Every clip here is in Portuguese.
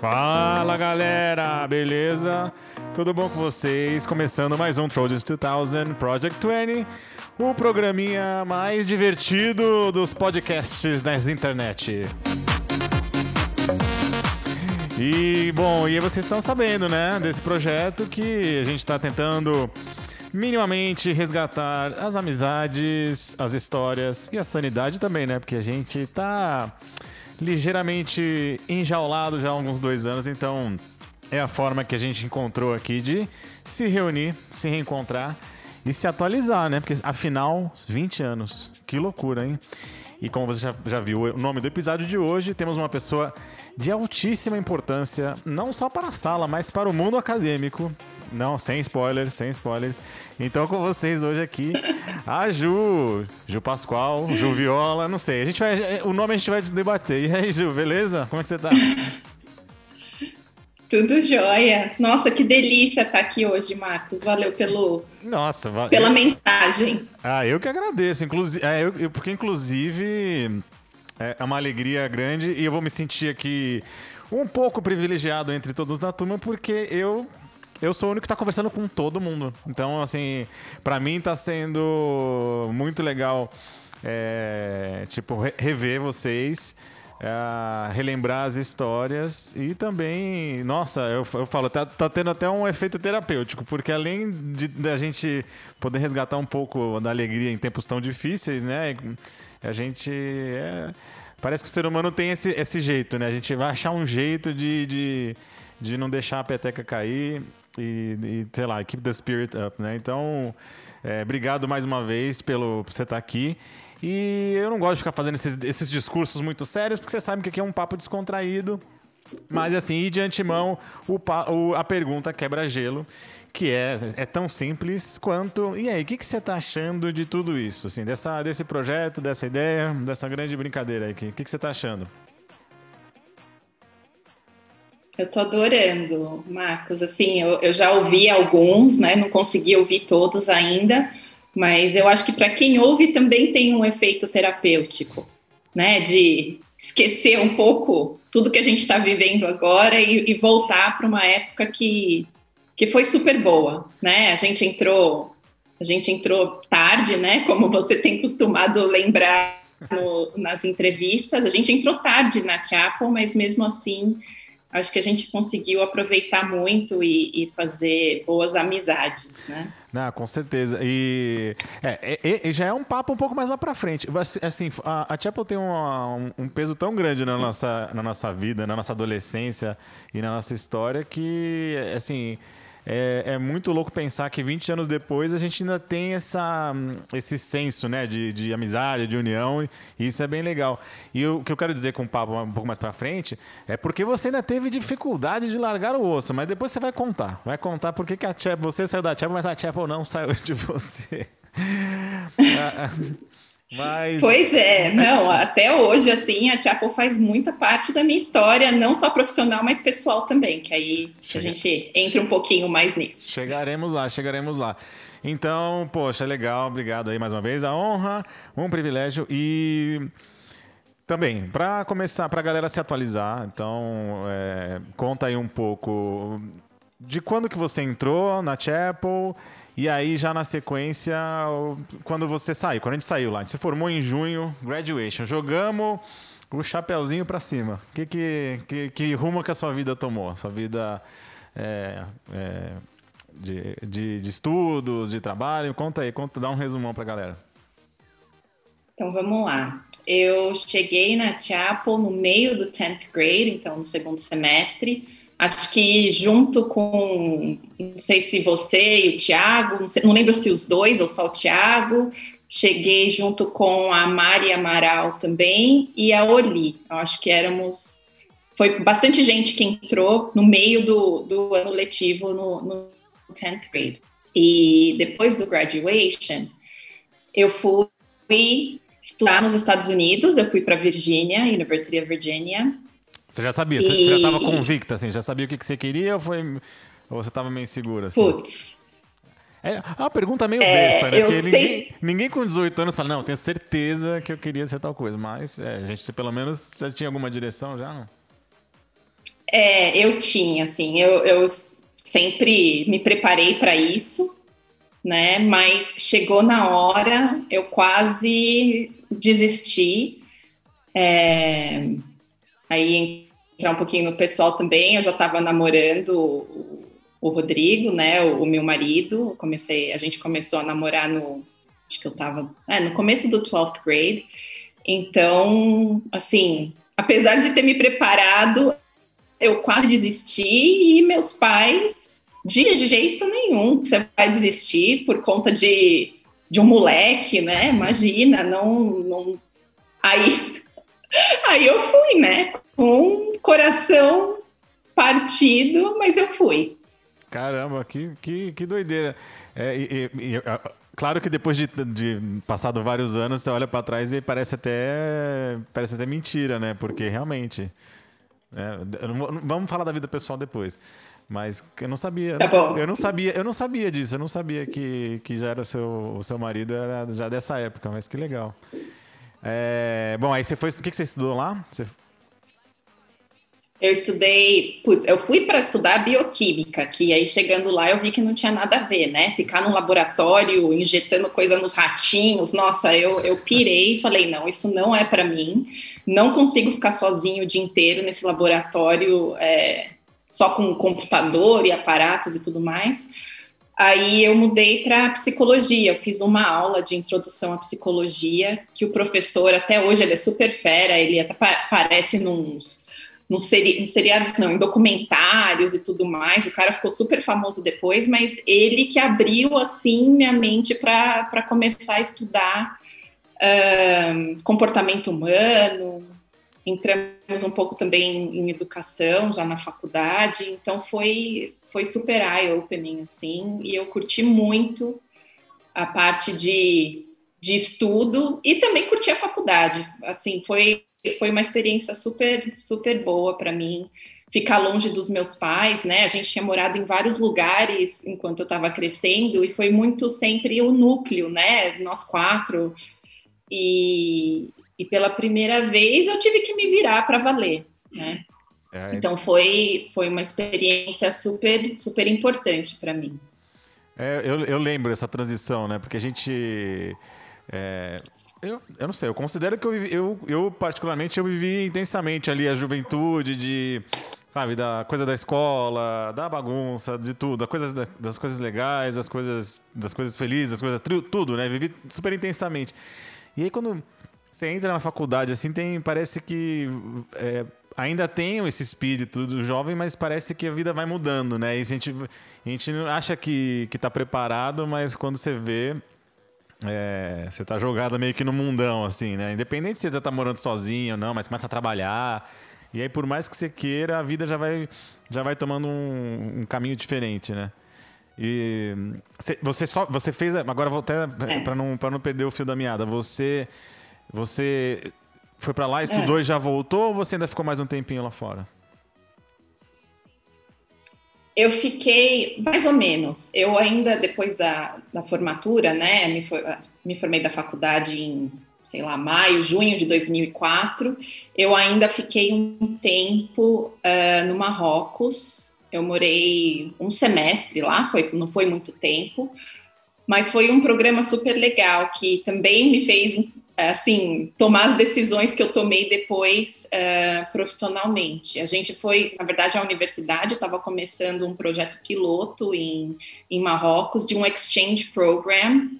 Fala galera, beleza? Tudo bom com vocês? Começando mais um Trojans 2000 Project 20, o programinha mais divertido dos podcasts na internet. E bom, e vocês estão sabendo, né, desse projeto que a gente está tentando minimamente resgatar as amizades, as histórias e a sanidade também, né? Porque a gente tá ligeiramente enjaulado já há alguns dois anos, então é a forma que a gente encontrou aqui de se reunir, se reencontrar e se atualizar, né? Porque afinal, 20 anos. Que loucura, hein? E como você já, já viu o nome do episódio de hoje, temos uma pessoa de altíssima importância, não só para a sala, mas para o mundo acadêmico. Não, sem spoilers, sem spoilers. Então, com vocês hoje aqui, a Ju, Ju Pascoal, Ju Viola, não sei. A gente vai, o nome a gente vai debater. E aí, Ju, beleza? Como é que você tá? Tudo jóia. Nossa, que delícia estar aqui hoje, Marcos. Valeu pelo, Nossa, va pela mensagem. Ah, eu que agradeço. Inclusive, é, eu, eu, porque, inclusive, é uma alegria grande e eu vou me sentir aqui um pouco privilegiado entre todos da turma, porque eu eu sou o único que está conversando com todo mundo. Então, assim, para mim está sendo muito legal, é, tipo, rever vocês. É, relembrar as histórias e também, nossa, eu, eu falo, tá, tá, tendo até um efeito terapêutico, porque além de da gente poder resgatar um pouco da alegria em tempos tão difíceis, né? A gente é, parece que o ser humano tem esse, esse jeito, né? A gente vai achar um jeito de, de, de não deixar a peteca cair e, e, sei lá, keep the spirit up, né? Então, é, obrigado mais uma vez pelo por você estar aqui. E eu não gosto de ficar fazendo esses, esses discursos muito sérios, porque você sabe que aqui é um papo descontraído. Mas assim, e de antemão, o, o, a pergunta quebra-gelo, que é, é tão simples quanto. E aí, o que, que você está achando de tudo isso? Assim, dessa, desse projeto, dessa ideia, dessa grande brincadeira aqui? O que, que você está achando? Eu tô adorando, Marcos. Assim, eu, eu já ouvi alguns, né? Não consegui ouvir todos ainda, mas eu acho que para quem ouve também tem um efeito terapêutico, né? De esquecer um pouco tudo que a gente está vivendo agora e, e voltar para uma época que, que foi super boa, né? A gente entrou, a gente entrou tarde, né? Como você tem costumado lembrar no, nas entrevistas, a gente entrou tarde na Chapel, mas mesmo assim acho que a gente conseguiu aproveitar muito e, e fazer boas amizades, né? Não, com certeza. E, é, é, é, já é um papo um pouco mais lá para frente. Assim, a, a Chapel tem um, um, peso tão grande na nossa, na nossa vida, na nossa adolescência e na nossa história que, assim, é, é, muito louco pensar que 20 anos depois a gente ainda tem essa, esse senso né, de, de amizade, de união, e isso é bem legal. E o que eu quero dizer com o papo um pouco mais para frente é porque você ainda teve dificuldade de largar o osso, mas depois você vai contar. Vai contar por que a Chapel, você saiu da Chapel, mas a Chapel não saiu de você. Mas... Pois é, não, até hoje, assim, a Chapel faz muita parte da minha história, não só profissional, mas pessoal também, que aí Chega. a gente entra um pouquinho mais nisso. Chegaremos lá, chegaremos lá. Então, poxa, legal, obrigado aí mais uma vez, a honra, um privilégio e também, para começar, para a galera se atualizar, então, é, conta aí um pouco de quando que você entrou na Chapel e aí, já na sequência, quando você saiu, quando a gente saiu lá, a gente se formou em junho, graduation, jogamos o chapéuzinho para cima. Que, que, que, que, rumo que a sua vida tomou? Sua vida é, é, de, de, de, estudos, de trabalho? Conta aí, conta, dá um resumão para a galera. Então, vamos lá. Eu cheguei na Chapel no meio do 10th grade, então no segundo semestre, Acho que junto com, não sei se você e o Tiago, não, não, lembro se os dois ou só o Tiago, cheguei junto com a Mari Amaral também e a Oli. Eu acho que éramos, foi bastante gente que entrou no meio do, do ano letivo no, no 10th grade. E depois do graduation, eu fui estudar nos Estados Unidos, eu fui para Virgínia, University of Virginia, você já sabia? E... Você já estava convicta, assim? Já sabia o que, que você queria ou, foi... ou você estava meio insegura? Assim? Putz. É uma pergunta meio é, besta, né? Porque sei... ninguém, ninguém com 18 anos fala, não, tenho certeza que eu queria ser tal coisa. Mas é, a gente pelo menos já tinha alguma direção já, não? É, eu tinha, assim, eu, eu sempre me preparei para isso, né? Mas chegou na hora, eu quase desisti. É, aí entrar um pouquinho no pessoal também, eu já estava namorando o, Rodrigo, né? O, o, meu marido. Comecei, a gente começou a namorar no, acho que eu estava, é, no começo do 12th grade. Então, assim, apesar de ter me preparado, eu quase desisti e meus pais, de jeito nenhum, você vai desistir por conta de, de um moleque, né? Imagina, não, não. Aí, aí eu fui, né? Com coração partido, mas eu fui. Caramba, que, que, que doideira. É, e, e, claro que depois de, de passado vários anos, você olha para trás e parece até parece até mentira, né? Porque realmente é, não, vamos falar da vida pessoal depois. Mas eu não sabia. Tá eu não sabia, eu não sabia disso. Eu não sabia que, que já era o seu, o seu marido era já dessa época, mas que legal. É, bom, aí você foi. O que, você estudou lá? Você... Eu estudei, putz, eu fui para estudar bioquímica, que aí chegando lá eu vi que não tinha nada a ver, né? Ficar num laboratório injetando coisa nos ratinhos, nossa, eu, eu pirei e falei: não, isso não é para mim, não consigo ficar sozinho o dia inteiro nesse laboratório é, só com computador e aparatos e tudo mais. Aí eu mudei para psicologia, eu fiz uma aula de introdução à psicologia, que o professor, até hoje, ele é super fera, ele até aparece nos nos, seri seriados, não, em documentários e tudo mais. O cara ficou super famoso depois, mas ele que abriu, assim, minha mente para começar a estudar uh, comportamento humano. Entramos um pouco também em educação, já na faculdade. Então, foi, foi super eye-opening, assim, e eu curti muito a parte de, de estudo e também curti a faculdade. Assim, foi foi uma experiência super, super boa para mim ficar longe dos meus pais, né? A gente tinha morado em vários lugares enquanto eu estava crescendo e foi muito sempre o núcleo, né? Nós quatro. E, e pela primeira vez eu tive que me virar para valer, né? É, então foi, foi uma experiência super, super importante para mim. É, eu, eu lembro essa transição, né? Porque a gente. É, eu, eu não sei, eu considero que eu, vivi, eu, eu, particularmente, eu vivi intensamente ali a juventude de, sabe, da coisa da escola, da bagunça, de tudo, das coisas, das coisas legais, das coisas, das coisas felizes, das coisas, tudo, né? Vivi super intensamente. E aí quando você entra na faculdade, assim, tem, parece que é, ainda tem esse espírito do jovem, mas parece que a vida vai mudando, né? E a gente, a gente acha que, que tá preparado, mas quando você vê, é, você tá jogada meio que no mundão, assim, né? Independente se você já tá morando sozinho ou não, mas começa a trabalhar. E aí, por mais que você queira, a vida já vai, já vai tomando um, um caminho diferente, né? E você só você fez agora vou até é. para não para não perder o fio da meada. Você você foi para lá, estudou é. e já voltou ou você ainda ficou mais um tempinho lá fora? Eu fiquei mais ou menos. Eu ainda, depois da, da formatura, né, me, for, me formei da faculdade em, sei lá, maio, junho de 2004. Eu ainda fiquei um tempo uh, no Marrocos. Eu morei um semestre lá, foi, não foi muito tempo, mas foi um programa super legal que também me fez assim, tomar as decisões que eu tomei depois uh, profissionalmente. A gente foi, na verdade, a universidade estava começando um projeto piloto em, em Marrocos de um exchange program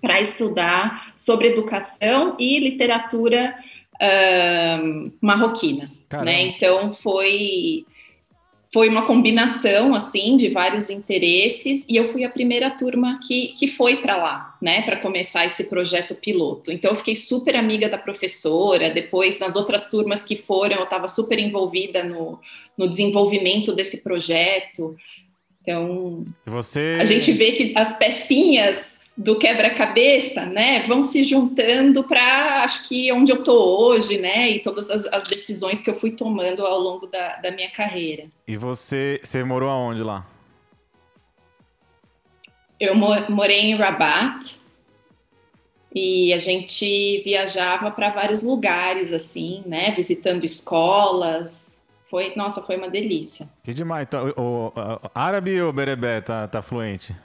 para estudar sobre educação e literatura uh, marroquina. Né? Então foi foi uma combinação assim de vários interesses e eu fui a primeira turma que, que foi para lá, né, para começar esse projeto piloto. Então eu fiquei super amiga da professora. Depois nas outras turmas que foram, eu estava super envolvida no, no desenvolvimento desse projeto. Então você... a gente vê que as pecinhas do quebra-cabeça, né, vão se juntando para, acho que, onde eu estou hoje, né, e todas as, as, decisões que eu fui tomando ao longo da, da minha carreira. E você, você morou aonde lá? Eu morei em Rabat e a gente viajava para vários lugares, assim, né? Visitando escolas. Foi, nossa, foi uma delícia. Que demais. Então, o, o, o árabe ou berebé tá, tá fluente?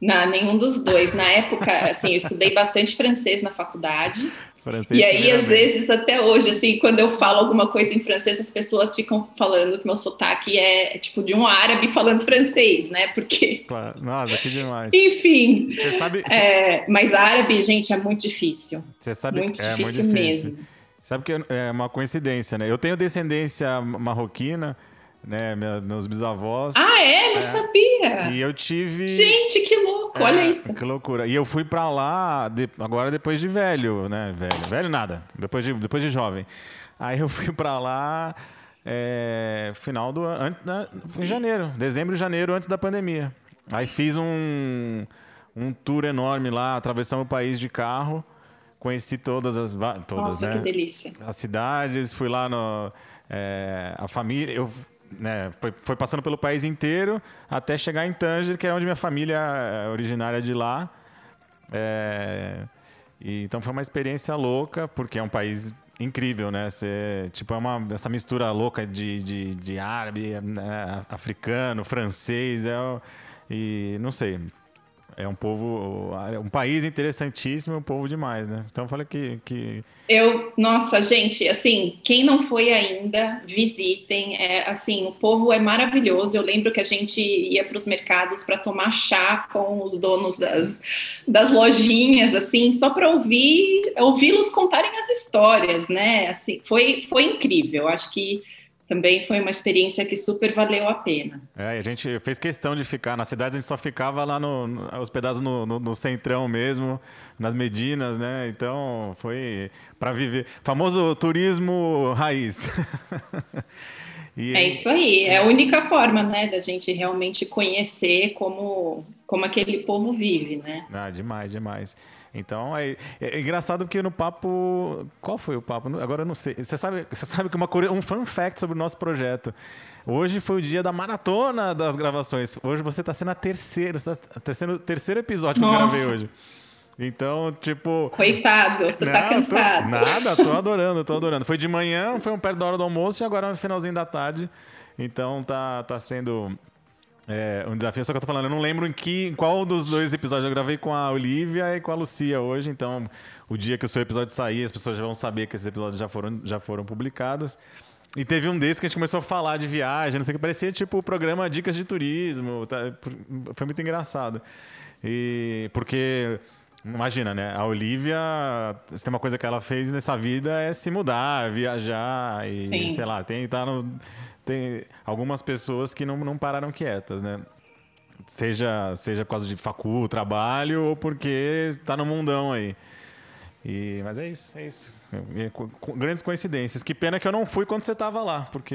Não, nenhum dos dois. Na época, assim, eu estudei bastante francês na faculdade. Francês e aí, às vezes, até hoje, assim, quando eu falo alguma coisa em francês, as pessoas ficam falando que meu sotaque é, tipo de um árabe falando francês, né? Porque. Claro, nossa, que demais. Enfim. Você sabe. É, mas árabe, gente, é muito difícil. Você sabe muito é difícil, muito difícil mesmo. Sabe que é uma coincidência, né? Eu tenho descendência marroquina né? meus bisavós. Ah, é? Não é. sabia. E eu tive. Gente, que louco! É, olha isso. Que loucura. E eu fui para lá de... agora depois de velho, né? Velho, velho nada. Depois de, depois de jovem. Aí eu fui para lá é... final do ano, né? em janeiro, dezembro e janeiro antes da pandemia. Aí fiz um um tour enorme lá, atravessamos o país de carro. Conheci todas as todas, Nossa, né? que delícia. As cidades, fui lá no é, a família, eu né, foi, foi, passando pelo país inteiro até chegar em Tanger, que é onde minha família é originária de lá. É, e, então foi uma experiência louca, porque é um país incrível, né? Tipo, é uma, essa mistura louca de, de, de árabe, né, africano, francês, é, e não sei é um povo, um país interessantíssimo, um povo demais, né? Então fala que, que eu, nossa, gente, assim, quem não foi ainda, visitem. É, assim, o povo é maravilhoso. Eu lembro que a gente ia para os mercados para tomar chá com os donos das, das lojinhas, assim, só para ouvir, ouvi-los contarem as histórias, né? Assim, foi, foi incrível. Acho que também foi uma experiência que super valeu a pena. É, a gente fez questão de ficar na cidade, a gente só ficava lá no, no hospedados no, no, no, centrão mesmo, nas Medinas, né? Então foi para viver, famoso turismo raiz. e, é isso aí, é a única forma, né, da gente realmente conhecer como como aquele povo vive, né? Ah, demais, demais. Então, é, é, engraçado porque no papo. Qual foi o papo? Agora eu não sei. Você sabe, você sabe que uma um fun fact sobre o nosso projeto. Hoje foi o dia da maratona das gravações. Hoje você está sendo a terceira, está tá sendo o terceiro episódio que Nossa. eu gravei hoje. Então, tipo. Coitado, você tá não, tá cansado. Tô, nada, tô adorando, tô adorando. Foi de manhã, foi um perto da hora do almoço e agora no finalzinho da tarde. Então tá, tá sendo é, um desafio, só que eu tô falando, eu não lembro em, que, em qual dos dois episódios eu gravei com a Olivia e com a Lucia hoje, então o dia que o seu episódio sair, as pessoas já vão saber que esses episódios já foram, já foram publicados. E teve um desses que a gente começou a falar de viagem, não sei o que, parecia tipo o programa Dicas de Turismo, tá? foi muito engraçado. E porque Imagina, né? A Olivia, se tem uma coisa que ela fez nessa vida é se mudar, viajar e, Sim. sei lá, tem tá no tem algumas pessoas que não, não pararam quietas, né? Seja, seja por causa de facu, trabalho, ou porque tá no mundão aí. E, mas é isso, é isso. Grandes coincidências. Que pena que eu não fui quando você estava lá, porque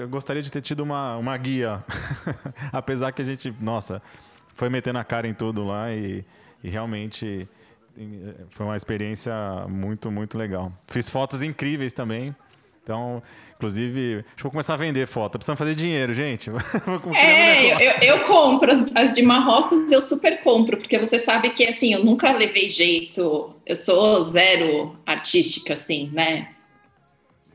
eu gostaria de ter tido uma, uma guia. Apesar que a gente, nossa, foi metendo a cara em tudo lá e, e realmente foi uma experiência muito, muito legal. Fiz fotos incríveis também. Então, inclusive, acho que vou começar a vender foto. Precisamos fazer dinheiro, gente. é, eu, eu, compro as, as, de Marrocos, eu super compro, porque você sabe que assim, eu nunca levei jeito, eu sou zero artística, assim, né?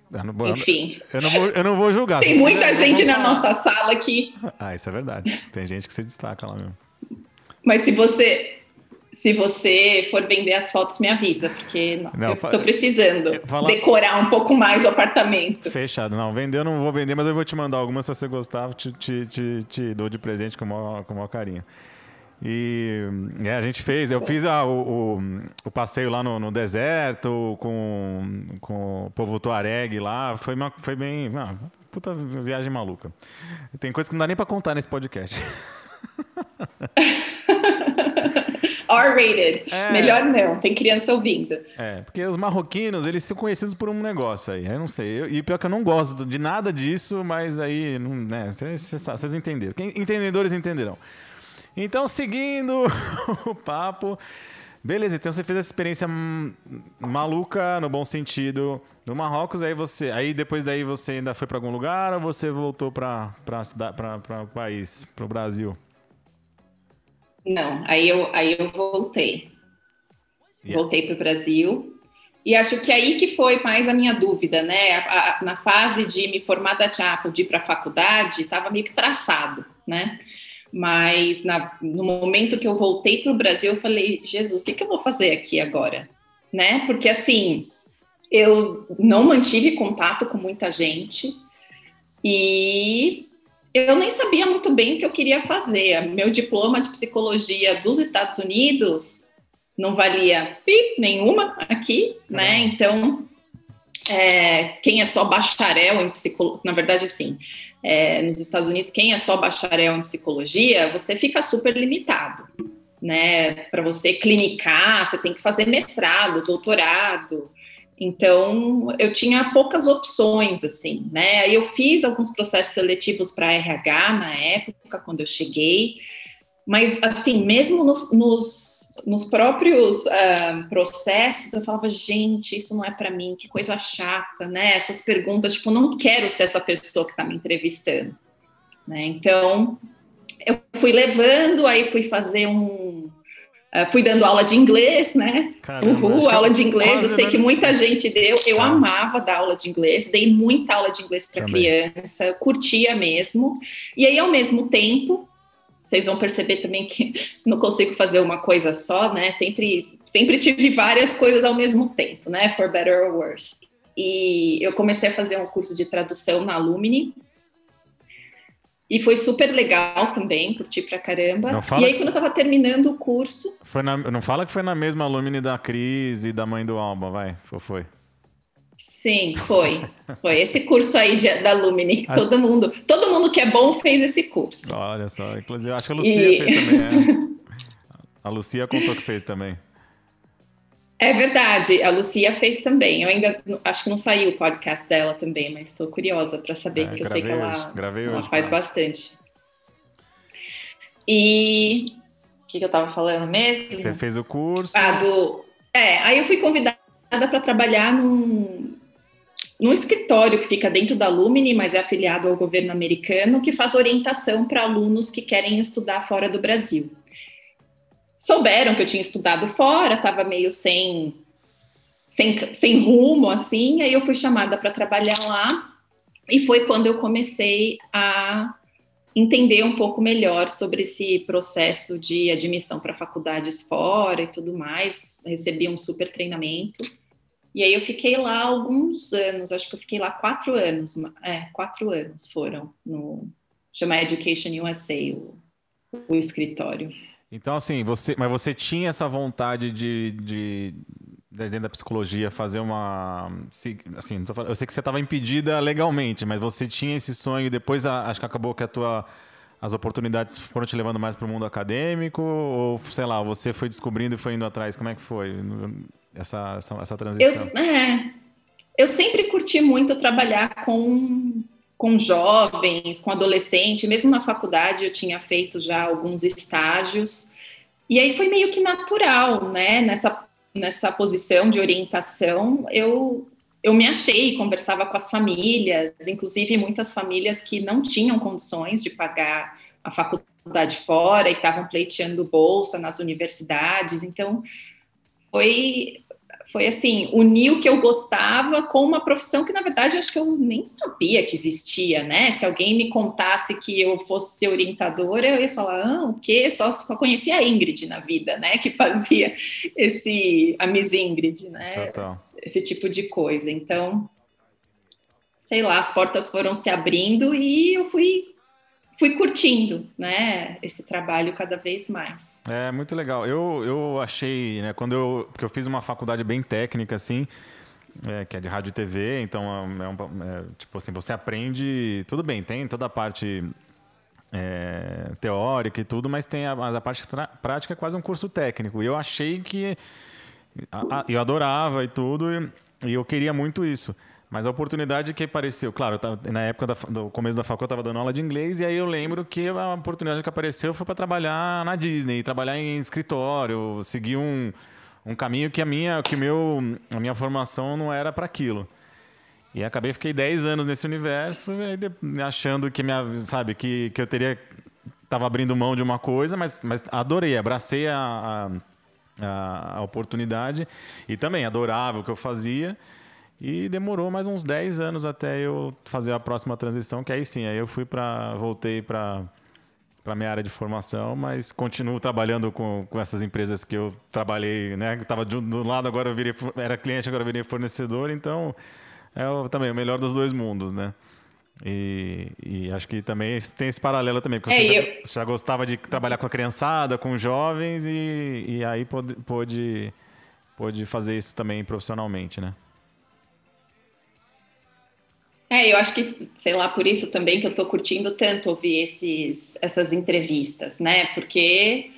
Eu não, Enfim. Eu não, vou, eu não vou julgar. Tem muita quiser, gente na nossa sala aqui. Ah, isso é verdade. Tem gente que se destaca lá mesmo. Mas se você se você for vender as fotos, me avisa, porque não, eu tô precisando fala... decorar um pouco mais o apartamento. Fechado. Não, vender eu não vou vender, mas eu vou te mandar algumas se você gostar, te, te, te, te dou de presente com o maior, com o maior carinho. E é, a gente fez, eu fiz ah, o, o, o, passeio lá no, no, deserto com, com o povo Tuareg lá, foi, uma, foi bem. Ah, puta viagem maluca. Tem coisa que não dá nem pra contar nesse podcast. R-rated. É. Melhor não, tem criança ouvindo. É, porque os marroquinos, eles são conhecidos por um negócio aí. Eu não sei. Eu, e pior que eu não gosto de nada disso, mas aí, né, vocês entenderam. Entendedores entenderão. Então, seguindo o papo. Beleza, então você fez essa experiência maluca, no bom sentido, no Marrocos, aí você, aí depois daí você ainda foi para algum lugar ou você voltou para para o país, para o Brasil? Não, aí eu, aí eu voltei. Yeah. Voltei para o Brasil. E acho que aí que foi mais a minha dúvida, né? A, a, na fase de me formar da Chapo, de ir para a faculdade, estava meio que traçado, né? Mas na, no momento que eu voltei para o Brasil, eu falei, Jesus, o que, que eu vou fazer aqui agora? Né? Porque assim, eu não mantive contato com muita gente e eu nem sabia muito bem o que eu queria fazer. Meu diploma de psicologia dos Estados Unidos não valia pip nenhuma aqui, né? Então, é, quem é só bacharel em psicologia, na verdade, assim, é, nos Estados Unidos, quem é só bacharel em psicologia, você fica super limitado, né? Para você clinicar, você tem que fazer mestrado, doutorado. Então, eu tinha poucas opções, assim, né? Eu fiz alguns processos seletivos para RH na época, quando eu cheguei, mas, assim, mesmo nos, nos, nos próprios uh, processos, eu falava, gente, isso não é para mim, que coisa chata, né? Essas perguntas, tipo, não quero ser essa pessoa que está me entrevistando, né? Então, eu fui levando, aí fui fazer um Uh, fui dando aula de inglês, né? Caramba, Uhul, aula de inglês. Eu sei que muita gente deu. Eu ah. amava dar aula de inglês, dei muita aula de inglês para criança, curtia mesmo. E aí, ao mesmo tempo, vocês vão perceber também que não consigo fazer uma coisa só, né? Sempre, sempre tive várias coisas ao mesmo tempo, né? For better or worse. E eu comecei a fazer um curso de tradução na Alumni, e foi super legal também, curti pra caramba. E aí, que... quando eu tava terminando o curso. Foi na... Não fala que foi na mesma alumni da Cris e da mãe do Alba, vai. Foi. foi. Sim, foi. Foi esse curso aí de, da Lumini. Acho... Todo mundo, todo mundo que é bom fez esse curso. Olha só, inclusive acho que a Lucia e... fez também. É. A Lucia contou que fez também. É verdade, a Lucia fez também. Eu ainda acho que não saiu o podcast dela também, mas estou curiosa para saber, é, porque eu sei que ela, ela hoje, faz bastante. E o que, que eu estava falando mesmo? Você fez o curso? Ah, do. É, aí eu fui convidada para trabalhar num, num escritório que fica dentro da Lumini, mas é afiliado ao governo americano, que faz orientação para alunos que querem estudar fora do Brasil souberam que eu tinha estudado fora, estava meio sem, sem, sem rumo, assim, aí eu fui chamada para trabalhar lá, e foi quando eu comecei a entender um pouco melhor sobre esse processo de admissão para faculdades fora e tudo mais, recebi um super treinamento, e aí eu fiquei lá alguns anos, acho que eu fiquei lá quatro anos, é, quatro anos foram no, chama Education USA, o, o escritório. Então, assim, você, mas você tinha essa vontade de, de, dentro da psicologia, fazer uma. Assim, falando, eu sei que você estava impedida legalmente, mas você tinha esse sonho e depois acho que acabou que a tua, as oportunidades foram te levando mais para o mundo acadêmico? Ou, sei lá, você foi descobrindo e foi indo atrás? Como é que foi essa, essa, essa transição? Eu, é, eu sempre curti muito trabalhar com com jovens, com adolescente, mesmo na faculdade eu tinha feito já alguns estágios. E aí foi meio que natural, né? Nessa, nessa posição de orientação, eu, eu me achei, conversava com as famílias, inclusive muitas famílias que não tinham condições de pagar a faculdade fora e estavam pleiteando bolsa nas universidades. Então, foi foi assim, unir o que eu gostava com uma profissão que, na verdade, acho que eu nem sabia que existia, né? Se alguém me contasse que eu fosse ser orientadora, eu ia falar, ah, o quê? Só, só conhecia a Ingrid na vida, né? Que fazia esse, a Miss Ingrid, né? Total. Esse tipo de coisa. Então, sei lá, as portas foram se abrindo e eu fui fui curtindo, né, esse trabalho cada vez mais. É muito legal. Eu, eu achei, né, quando eu porque eu fiz uma faculdade bem técnica assim, é, que é de rádio e TV, então é, é um, é, tipo assim, você aprende, tudo bem, tem toda a parte é, teórica e tudo, mas tem a, a parte prática é quase um curso técnico. E eu achei que a, a, eu adorava e tudo, e, e eu queria muito isso. Mas a oportunidade que apareceu, claro, tava, na época da, do começo da faculdade eu estava dando aula de inglês e aí eu lembro que a oportunidade que apareceu foi para trabalhar na Disney, trabalhar em escritório, seguir um, um caminho que a minha, que meu, a minha formação não era para aquilo. E acabei fiquei 10 anos nesse universo, achando que minha, sabe, que, que eu teria estava abrindo mão de uma coisa, mas, mas adorei, abracei a, a, a, oportunidade e também adorava o que eu fazia. E demorou mais uns 10 anos até eu fazer a próxima transição, que aí sim, aí eu fui para voltei para para minha área de formação, mas continuo trabalhando com, com essas empresas que eu trabalhei, né? Estava do lado agora eu virei era cliente, agora eu virei fornecedor, então é o, também o melhor dos dois mundos, né? E, e, acho que também tem esse paralelo também, porque é, você, eu... já, já, gostava de trabalhar com a criançada, com jovens, e, e aí pôde, pôde, pôde fazer isso também profissionalmente, né? É, eu acho que, sei lá, por isso também que eu estou curtindo tanto ouvir esses, essas entrevistas, né? Porque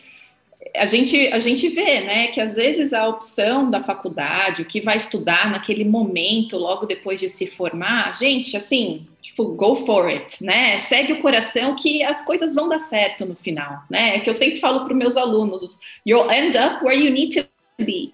a gente, a gente vê, né, que às vezes a opção da faculdade, o que vai estudar naquele momento, logo depois de se formar, gente, assim, tipo, go for it, né? Segue o coração que as coisas vão dar certo no final, né? É que eu sempre falo para os meus alunos, you'll end up where you need to be.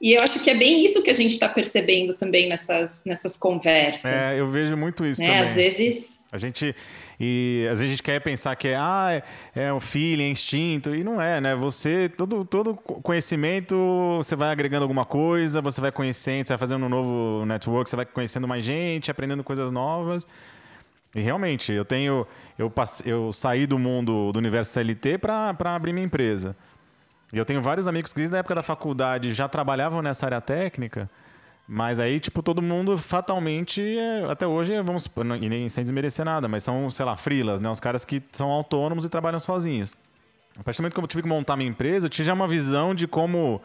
E eu acho que é bem isso que a gente está percebendo também nessas, nessas conversas. É, eu vejo muito isso né? também. Às vezes. A gente. E às vezes a gente quer pensar que é, ah, é, é um feeling, é instinto, e não é, né? Você, todo, todo conhecimento, você vai agregando alguma coisa, você vai conhecendo, você vai fazendo um novo network, você vai conhecendo mais gente, aprendendo coisas novas. E realmente, eu tenho. Eu, passei, eu saí do mundo do universo CLT para abrir minha empresa. E eu tenho vários amigos que desde a época da faculdade já trabalhavam nessa área técnica, mas aí, tipo, todo mundo fatalmente, é, até hoje, vamos, e nem sem desmerecer nada, mas são, sei lá, frilas, né? Os caras que são autônomos e trabalham sozinhos. A partir do momento que eu tive que montar minha empresa, eu tinha já uma visão de como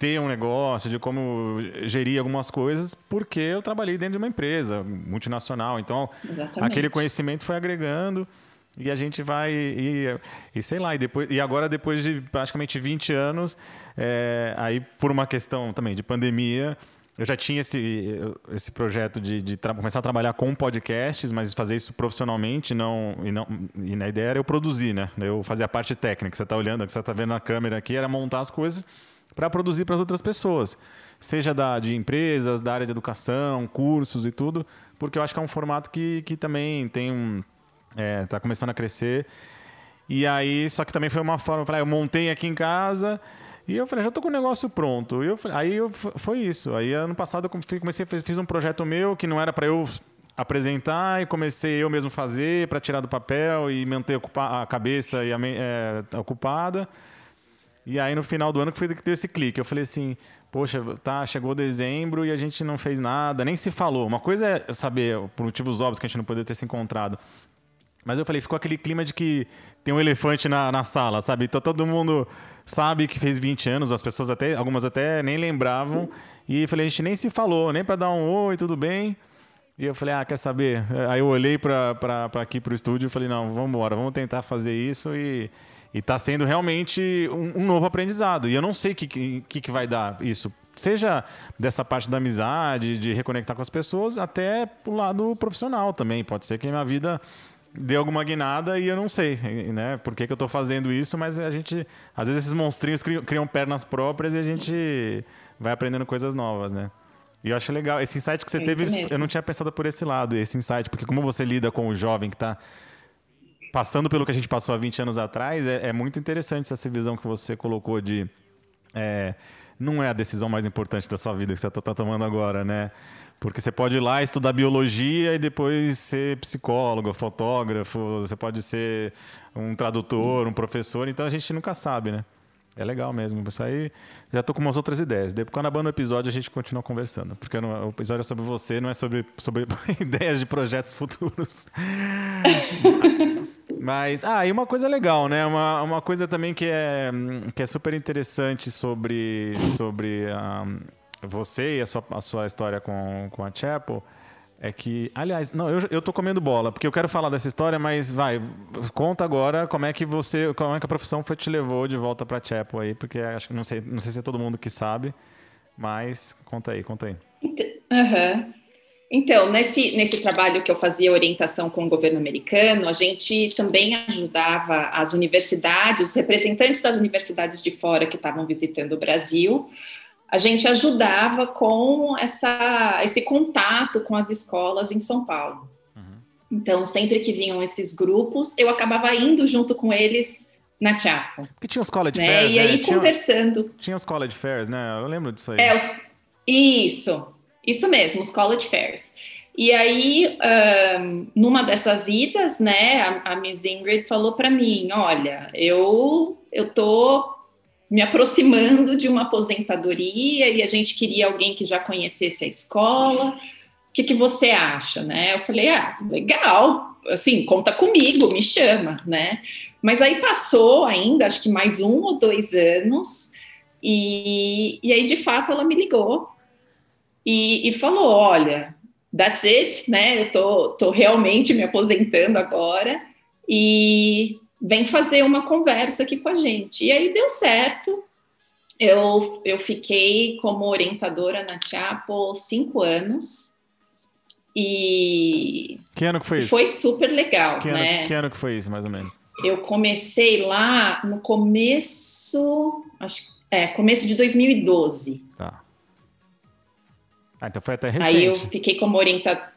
ter um negócio, de como gerir algumas coisas, porque eu trabalhei dentro de uma empresa multinacional. Então, Exatamente. aquele conhecimento foi agregando. E a gente vai e, e, sei lá, e depois e agora depois de praticamente 20 anos, é, aí por uma questão também de pandemia, eu já tinha esse, esse projeto de, de começar a trabalhar com podcasts, mas fazer isso profissionalmente, não e não e na ideia era eu produzir, né? Eu fazer a parte técnica, você está olhando, você está vendo na câmera aqui, era montar as coisas para produzir para as outras pessoas, seja da de empresas, da área de educação, cursos e tudo, porque eu acho que é um formato que, que também tem um é, tá começando a crescer. E aí, só que também foi uma forma, eu, falei, eu montei aqui em casa e eu falei, já tô com o negócio pronto. E eu, aí eu, foi isso. Aí ano passado eu comecei, fiz um projeto meu que não era para eu apresentar e comecei eu mesmo fazer para tirar do papel e manter a cabeça e a, é, ocupada. E aí no final do ano que foi que deu esse clique. Eu falei assim, poxa, tá, chegou dezembro e a gente não fez nada, nem se falou. Uma coisa é saber, por motivos óbvios, que a gente não poderia ter se encontrado. Mas eu falei, ficou aquele clima de que tem um elefante na, na sala, sabe? Então todo mundo sabe que fez 20 anos, as pessoas até, algumas até nem lembravam. E falei, a gente nem se falou, nem para dar um oi, tudo bem? E eu falei, ah, quer saber? Aí eu olhei para aqui para o estúdio e falei, não, vamos embora, vamos tentar fazer isso e está sendo realmente um, um, novo aprendizado. E eu não sei o que, que, que vai dar isso. Seja dessa parte da amizade, de reconectar com as pessoas, até pro lado profissional também. Pode ser que a minha vida deu alguma guinada e eu não sei, né? Por que, que eu estou fazendo isso, mas a gente, às vezes esses monstrinhos criam, criam, pernas próprias e a gente vai aprendendo coisas novas, né? E eu acho legal, esse insight que você é teve, eu não tinha pensado por esse lado, esse insight, porque como você lida com o jovem que está passando pelo que a gente passou há 20 anos atrás, é, é muito interessante essa visão que você colocou de... É, não é a decisão mais importante da sua vida que você está tá tomando agora, né? Porque você pode ir lá estudar biologia e depois ser psicólogo, fotógrafo, você pode ser um tradutor, um professor, então a gente nunca sabe, né? É legal mesmo. Isso aí já tô com umas outras ideias. Depois, quando acabar o episódio, a gente continua conversando. Porque não, o episódio é sobre você, não é sobre, sobre ideias de projetos futuros. Mas, ah, e uma coisa legal, né? Uma, uma coisa também que é, que é super interessante sobre, sobre um, ah, você e a sua, a sua história com, com a Chapel é que, aliás, não, eu, eu tô comendo bola, porque eu quero falar dessa história, mas vai, conta agora como é que você, como é que a profissão foi te levou de volta para Chapel aí, porque acho que não sei, não sei se é todo mundo que sabe, mas conta aí, conta aí. Uhum. Então, nesse, nesse trabalho que eu fazia orientação com o governo americano, a gente também ajudava as universidades, os representantes das universidades de fora que estavam visitando o Brasil, a gente ajudava com essa, esse contato com as escolas em São Paulo. Uhum. Então, sempre que vinham esses grupos, eu acabava indo junto com eles na Chapel. Porque tinha os college né? fairs, E aí, né? Tinha- conversando. Tinha os college fairs, né? Eu lembro disso aí. É, os- isso, isso mesmo, os college fairs. E aí, ahn, numa dessas idas, né, a, a Miss Ingrid falou para mim, olha, eu eu tô me aproximando de uma aposentadoria e a gente queria alguém que já conhecesse a escola. O que, que você acha, né? Eu falei, ah, legal, assim, conta comigo, me chama, né? Mas aí passou ainda, acho que mais um ou dois anos, e, e aí de fato ela me ligou e, e falou: olha, that's it, né? Eu tô, tô realmente me aposentando agora e vem fazer uma conversa aqui com a gente. E aí deu certo. Eu, eu fiquei como orientadora na Chapel cinco anos e Que ano que foi isso? foi super legal, que, ano, né? que ano que foi isso, mais ou menos? Eu comecei lá no começo, acho é, começo de 2012. Tá. Ah, então foi até recente. Aí eu fiquei como orientadora.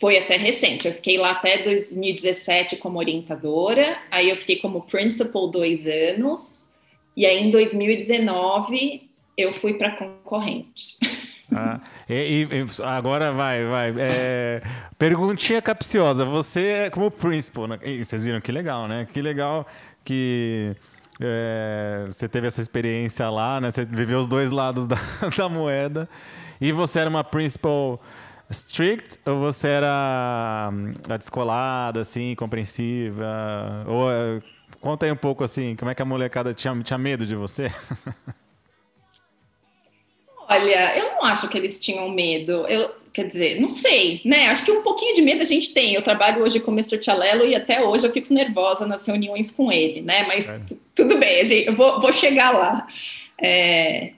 Foi até recente. Eu fiquei lá até 2017 como orientadora. Aí eu fiquei como principal dois anos. E aí em 2019 eu fui para concorrente. Ah, e, e- agora vai, vai. É, perguntinha capciosa. Você, como principal, né? E vocês viram que legal, né? Que legal que é, você teve essa experiência lá, né? Você viveu os dois lados da, da moeda. E você era uma principal strict ou você era hum, descolada, assim, compreensiva? Ou, é, conta aí um pouco assim, como é que a molecada tinha, tinha medo de você? Olha, eu não acho que eles tinham medo. Eu, quer dizer, não sei, né? Acho que um pouquinho de medo a gente tem. Eu trabalho hoje com o Mr. Chalelo e até hoje eu fico nervosa nas reuniões com ele, né? Mas É. tu- tudo bem, eu vou, vou chegar lá. É,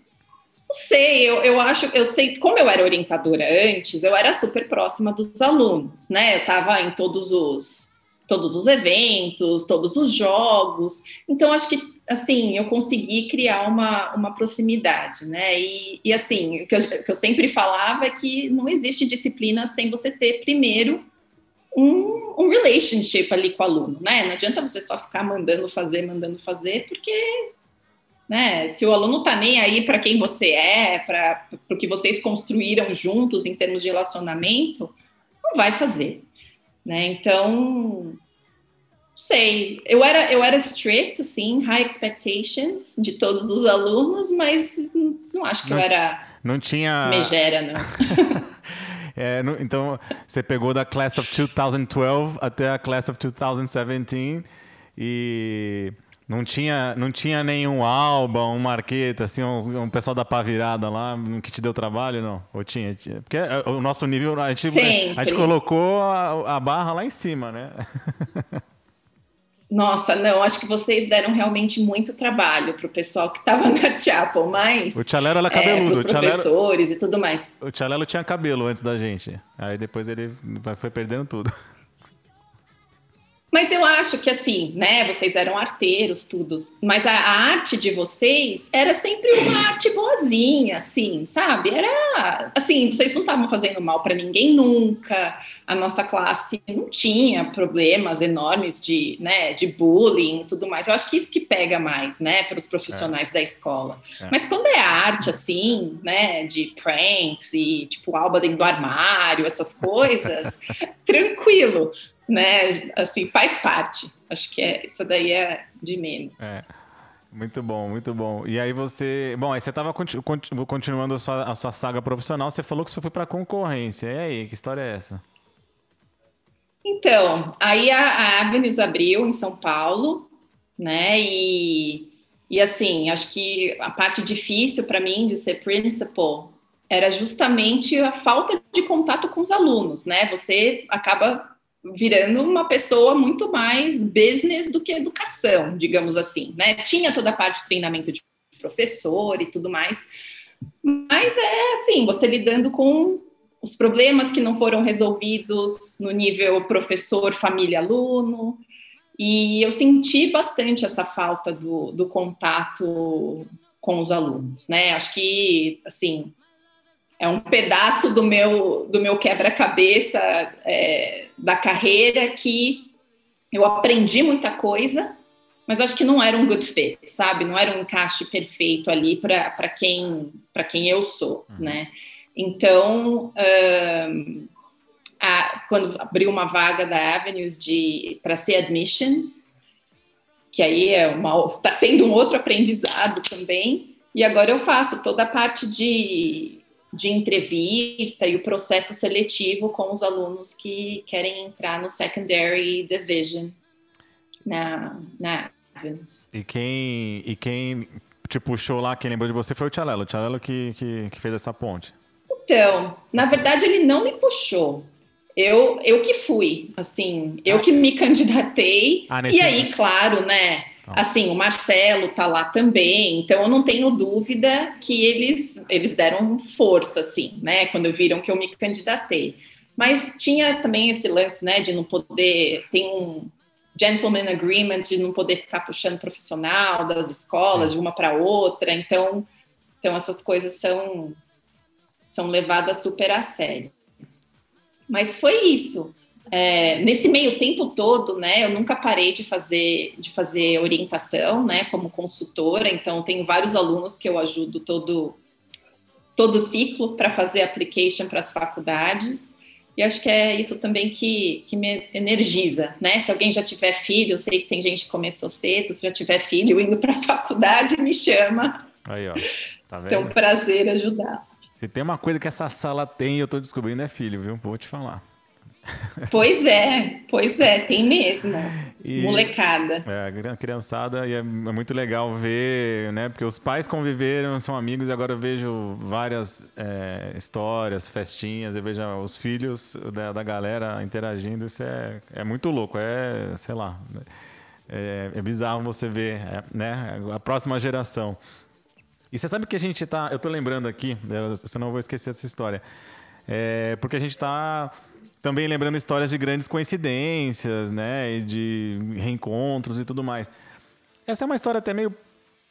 não sei, eu, eu acho, eu sei, como eu era orientadora antes, eu era super próxima dos alunos, né? Eu estava em todos os todos os eventos, todos os jogos. Então, acho que, assim, eu consegui criar uma, uma proximidade, né? E, e assim, o que eu, o que eu sempre falava é que não existe disciplina sem você ter, primeiro, um, um relationship ali com o aluno, né? Não adianta você só ficar mandando fazer, mandando fazer, porque né? Se o aluno tá nem aí para quem você é, para o que vocês construíram juntos em termos de relacionamento, não vai fazer, né? Então, não sei. Eu era eu era strict, assim, high expectations de todos os alunos, mas não acho que Não- eu era Não tinha. megera, não. É, no- então, você pegou da Class of 2012 até a Class of 2017 e não tinha, não tinha nenhum álbum, um marqueta, assim, uns- um, pessoal da pá virada lá que te deu trabalho, não? Ou tinha? tinha? Porque é, o nosso nível, a gente, a gente colocou a, a barra lá em cima, né? Nossa, não, acho que vocês deram realmente muito trabalho para o pessoal que estava na Chapel, mas O Tchalero era é, cabeludo. os o, Tchalero, professores e tudo mais. o Tchalelo tinha cabelo antes da gente. Aí depois ele foi perdendo tudo. Mas eu acho que assim, né? Vocês eram arteiros, tudo. Mas a, arte de vocês era sempre uma arte boazinha, assim, sabe? Era assim, vocês não estavam fazendo mal para ninguém nunca. A nossa classe não tinha problemas enormes de, né, de bullying e tudo mais. Eu acho que isso que pega mais, né, para os profissionais da escola. É. Mas quando é arte, assim, né, de pranks e tipo alba dentro do armário, essas coisas, tranquilo né? Assim, faz parte. Acho que é, isso daí é de menos. É. Muito bom, muito bom. E aí você. Bom, aí você estava continuando a sua, a sua saga profissional, você falou que você foi para concorrência. E aí, que história é essa? Então, aí a, a Avenues abriu em São Paulo, né? E, e assim, acho que a parte difícil para mim de ser principal era justamente a falta de contato com os alunos, né? Você acaba virando uma pessoa muito mais business do que educação, digamos assim, né? Tinha toda a parte de treinamento de professor e tudo mais, mas é assim, você lidando com os problemas que não foram resolvidos no nível professor, família, aluno, e eu senti bastante essa falta do, do contato com os alunos, né? Acho que, assim, é um pedaço do meu, do meu quebra-cabeça é, da carreira que eu aprendi muita coisa, mas acho que não era um good fit, sabe? Não era um encaixe perfeito ali para quem, quem eu sou, uhum. né? Então, um, a, quando abriu uma vaga da Avenues para ser admissions, que aí é está sendo um outro aprendizado também, e agora eu faço toda a parte de de entrevista e o processo seletivo com os alunos que querem entrar no Secondary Division na, na E quem, e quem te puxou lá, quem lembrou de você foi o Tchalelo. O Tchalelo que, que, que fez essa ponte. Então, na verdade, ele não me puxou. Eu, eu que fui, assim, eu ah. que me candidatei. Ah, e aí, claro, né? Assim, o Marcelo tá lá também, então eu não tenho dúvida que eles, eles deram força, assim, né? Quando viram que eu me candidatei. Mas tinha também esse lance, né, de não poder. Tem um gentleman agreement de não poder ficar puxando profissional das escolas Sim. de uma para outra. Então, então essas coisas são, são levadas super a sério. Mas foi isso. É, nesse meio tempo todo, né, eu nunca parei de fazer, de fazer orientação, né, como consultora, então tenho vários alunos que eu ajudo todo, todo o ciclo para fazer application para as faculdades, e acho que é isso também que, que me energiza, né, se alguém já tiver filho, eu sei que tem gente que começou cedo, já tiver filho indo para a faculdade, me chama. Aí, ó, tá vendo? É um prazer ajudar. Se tem uma coisa que essa sala tem, eu estou descobrindo, é filho, viu? Vou te falar. Pois é, pois é, tem mesmo. E, Molecada. É, criançada, e é, é, muito legal ver, né? Porque os pais conviveram, são amigos, e agora eu vejo várias é, histórias, festinhas, eu vejo os filhos da, da galera interagindo, isso é, é muito louco, é, sei lá. É, é bizarro você ver, é, né? A próxima geração. E você sabe que a gente tá. Eu tô lembrando aqui, senão eu vou esquecer dessa história. É, porque a gente tá também lembrando histórias de grandes coincidências, né? E de reencontros e tudo mais. Essa é uma história até meio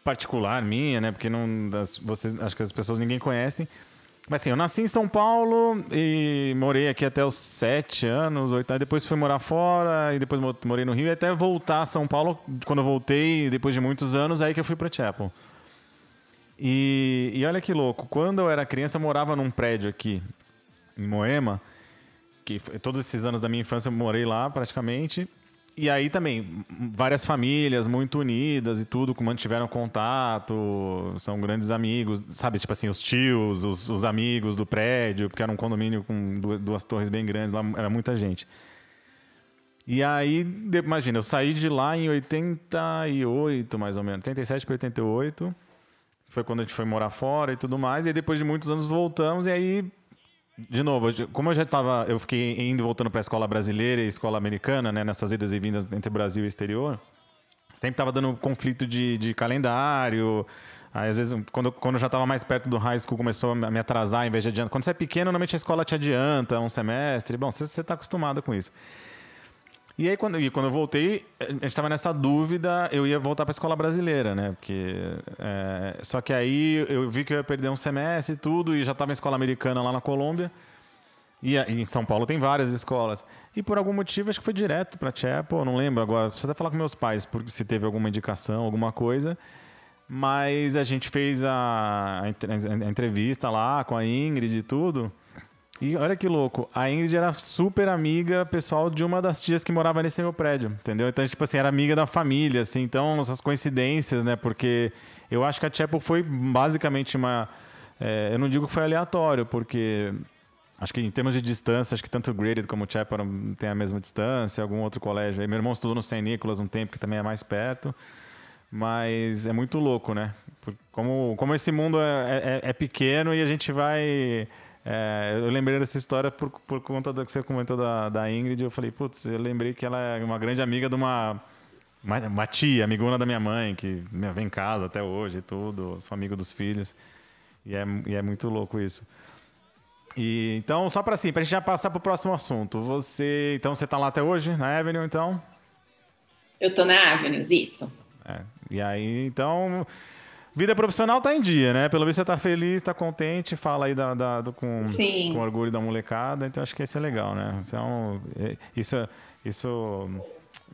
particular minha, né? Porque não, das, vocês, acho que as pessoas ninguém conhecem. Mas assim, eu nasci em São Paulo e morei aqui até os sete anos, oito anos. Depois fui morar fora e depois morei no Rio. E até voltar a São Paulo, quando eu voltei, depois de muitos anos, aí que eu fui para Chapel. E, e olha que louco, quando eu era criança, eu morava num prédio aqui, em Moema que todos esses anos da minha infância eu morei lá praticamente. E aí também, várias famílias muito unidas e tudo, mantiveram contato, são grandes amigos, sabe? Tipo assim, os tios, os, os amigos do prédio, porque era um condomínio com duas, duas torres bem grandes, lá era muita gente. E aí, imagina, eu saí de lá em 88, mais ou menos, 87 para 88. Foi quando a gente foi morar fora e tudo mais. E aí, depois de muitos anos voltamos, e aí de novo, como eu já estava, eu fiquei indo e voltando para a escola brasileira e escola americana, né, nessas idas e vindas entre Brasil e exterior, sempre estava dando conflito de, de calendário. Aí, às vezes, quando, quando eu já estava mais perto do high school, começou a me atrasar em vez de adiantar. Quando você é pequeno, normalmente a escola te adianta um semestre. Bom, você está acostumado com isso. E aí, quando, e quando eu voltei, a gente estava nessa dúvida, eu ia voltar para a escola brasileira, né? Porque, é, só que aí eu vi que eu ia perder um semestre e tudo, e já estava em escola americana lá na Colômbia. E, e, em São Paulo tem várias escolas. E por algum motivo, acho que foi direto para Chapel, não lembro agora. Preciso até falar com meus pais, por, se teve alguma indicação, alguma coisa. Mas a gente fez a, a entrevista lá com a Ingrid e tudo. E olha que louco, a Ingrid era super amiga pessoal de uma das tias que morava nesse meu prédio, entendeu? Então, tipo assim, era amiga da família, assim. Então, essas coincidências, né? Porque eu acho que a Chapel foi basicamente uma... É, eu não digo que foi aleatório, porque acho que em termos de distância, acho que tanto o Graded como o Chapel tem a mesma distância, algum outro colégio. Aí, meu irmão estudou no St. Nicholas um tempo, que também é mais perto. Mas é muito louco, né? Como, como esse mundo é, é, é pequeno e a gente vai é, eu lembrei dessa história por, por conta do que você comentou da, da Ingrid. Eu falei, putz, eu lembrei que ela é uma grande amiga de uma, uma, uma tia, amigona da minha mãe, que vem em casa até hoje e tudo. Sou amigo dos filhos. E é, e é muito louco isso. E, então, só para assim, para a gente já passar para o próximo assunto. Você, então, você está lá até hoje, na Avenue, então? Eu estou na Avenue, isso. É, e aí, então, Vida profissional tá em dia, né? Pelo visto você tá feliz, tá contente, fala aí da, da do, com, Sim. com orgulho da molecada, então acho que isso é legal, né? Isso, é um, é- isso, isso,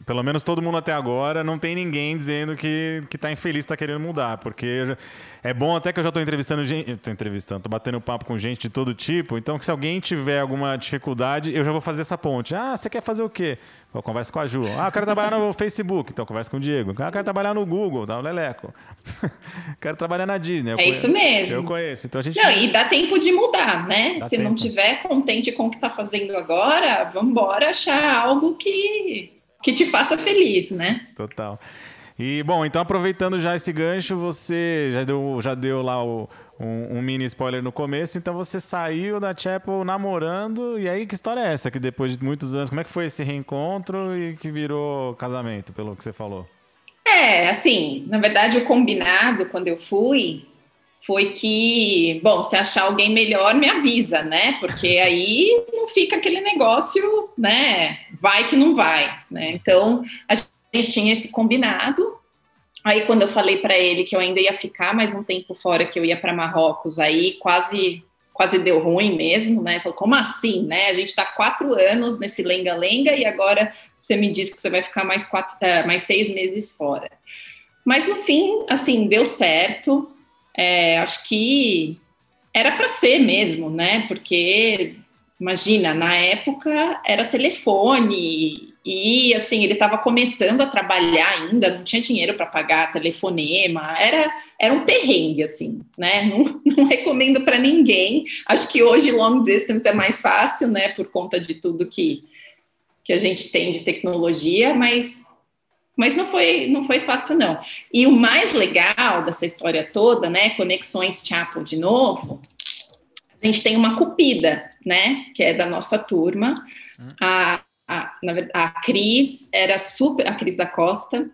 pelo menos todo mundo até agora, não tem ninguém dizendo que, que tá infeliz, tá querendo mudar, porque já- é bom até que eu já tô entrevistando gente, tô entrevistando, tô batendo papo com gente de todo tipo, então que se alguém tiver alguma dificuldade, eu já vou fazer essa ponte. Ah, você quer fazer o quê? Eu converso com a Ju. Ah, eu quero trabalhar no Facebook, então eu converso com o Diego. Ah, eu quero trabalhar no Google, dá o Leleco. quero trabalhar na Disney. É conheço- isso mesmo. Eu conheço. Então a gente. Não, e dá tempo de mudar, né? Dá Se não tempo. tiver contente com o que está fazendo agora, vamos embora achar algo que, que te faça feliz, né? Total. E, bom, então aproveitando já esse gancho, você já deu, já deu lá o- um, um mini spoiler no começo, então você saiu da Chapel namorando, e aí que história é essa? Que depois de muitos anos, como é que foi esse reencontro e que virou casamento, pelo que você falou? É, assim, na verdade, o combinado quando eu fui foi que, bom, se achar alguém melhor, me avisa, né? Porque aí não fica aquele negócio, né? Vai que não vai, né? Então, a gente tinha esse combinado. Aí, quando eu falei para ele que eu ainda ia ficar mais um tempo fora, que eu ia para Marrocos, aí quase quase deu ruim mesmo, né? Falou, como assim, né? A gente está quatro anos nesse lenga-lenga e agora você me diz que você vai ficar mais, quatro, eh, mais seis meses fora. Mas no fim, assim, deu certo. É, acho que era para ser mesmo, né? Porque imagina, na época era telefone e assim ele estava começando a trabalhar ainda, não tinha dinheiro para pagar telefonema, era era um perrengue assim, né? Não, não recomendo para ninguém. Acho que hoje long distance é mais fácil, né? Por conta de tudo que que a gente tem de tecnologia, mas mas não foi não foi fácil não. E o mais legal dessa história toda, né? Conexões Chapel de novo. A gente tem uma cupida, né? Que é da nossa turma. A, a, a Cris era super. A Cris da Costa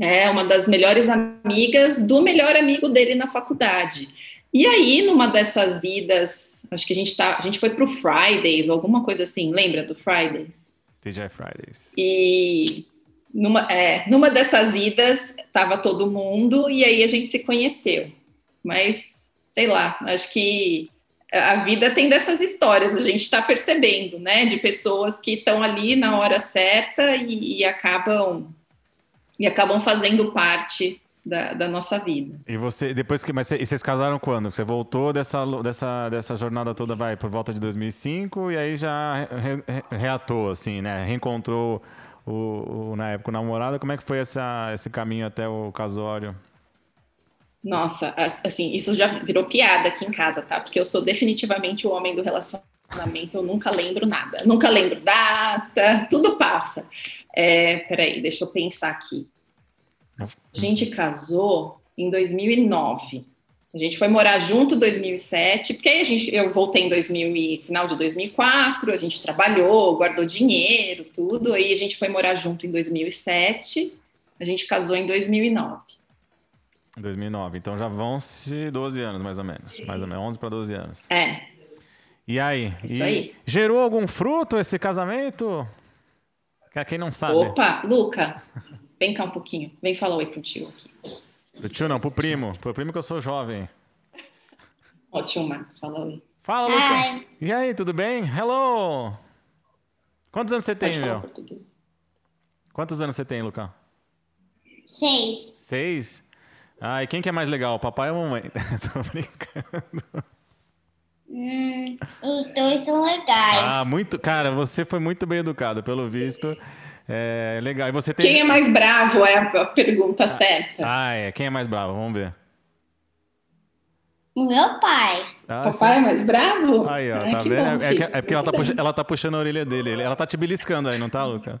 é uma das melhores amigas do melhor amigo dele na faculdade. E aí, numa dessas idas, acho que a gente tá, a gente foi para o Fridays, ou alguma coisa assim, lembra do Fridays? TGI Fridays. E numa, é, numa dessas idas estava todo mundo e aí a gente se conheceu. Mas, sei lá, acho que a vida tem dessas histórias, a gente está percebendo, né? De pessoas que estão ali na hora certa e, e acabam e acabam fazendo parte da, da, nossa vida. E você, depois que. Mas cê, vocês casaram quando? Você voltou dessa, dessa, dessa jornada toda, vai, por volta de 2005, e aí já re, re, reatou, assim, né? Reencontrou o, o, na época o namorado. Como é que foi essa, esse caminho até o casório? Nossa, assim, isso já virou piada aqui em casa, tá? Porque eu sou definitivamente o homem do relacionamento, eu nunca lembro nada. Nunca lembro data, tudo passa. É, peraí, deixa eu pensar aqui. A gente casou em 2009. A gente foi morar junto em 2007, porque aí a gente, eu voltei em 2000 e, final de 2004, a gente trabalhou, guardou dinheiro, tudo, aí a gente foi morar junto em 2007, a gente casou em 2009. 2009, então já vão-se 12 anos, mais ou menos. Mais ou menos, 11 para 12 anos. É. E aí? Isso e aí. Gerou algum fruto esse casamento? Quem não sabe. Opa, Luca, vem cá um pouquinho. Vem falar oi pro tio aqui. Pro tio não, pro primo. Pro primo que eu sou jovem. Ó, tio Marcos, fala oi. Fala, Luca. E aí, tudo bem? Hello! Quantos anos você tem, Pode falar meu? português. Quantos anos você tem, Lucão? Seis. Seis? Ah, e quem que é mais legal, papai ou mamãe? Tô brincando. Hum, os dois são legais. Ah, muito. Cara, você foi muito bem educado, pelo visto. É legal. E você tem. Quem é mais bravo é a pergunta certa. Ah, é. Quem é mais bravo? Vamos ver. O meu pai. Ah, Papai é mais bravo? Aí, ó, Ai, tá vendo? bom, é, que- filho. é porque ela tá, puxa- ela tá puxando a orelha dele. Ela tá te beliscando aí, não tá, Luca?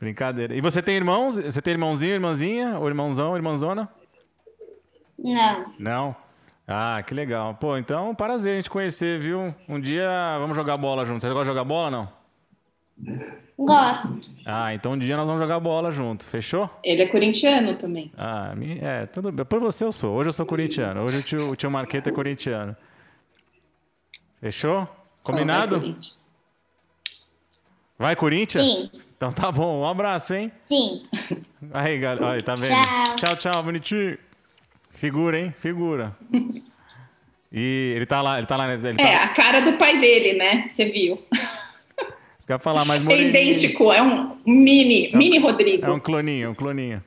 Brincadeira. E você tem irmãos? Você tem irmãozinho, irmãzinha? Ou irmãozão, irmãzona? Não. Não? Ah, que legal. Pô, então, prazer a gente conhecer, viu? Um dia vamos jogar bola junto. Você gosta de jogar bola, não? Gosto. Ah, então um dia nós vamos jogar bola junto. Fechou? Ele é corintiano também. Ah, é, tudo bem. Por você eu sou. Hoje eu sou corintiano. Hoje o tio, o tio Marqueta é corintiano. Fechou? Combinado? Vai, Corinthians. Vai, Corinthians? Sim. Então tá bom. Um abraço, hein? Sim. Aí, galera. Aí, tá vendo? Tchau. Tchau, tchau, bonitinho. Figura, hein? Figura. E ele tá lá, ele tá lá. Ele É, tá... a cara do pai dele, né? Você viu? Você quer falar mais É moreninho. idêntico, é um mini, mini Rodrigo. É um cloninho, um cloninho.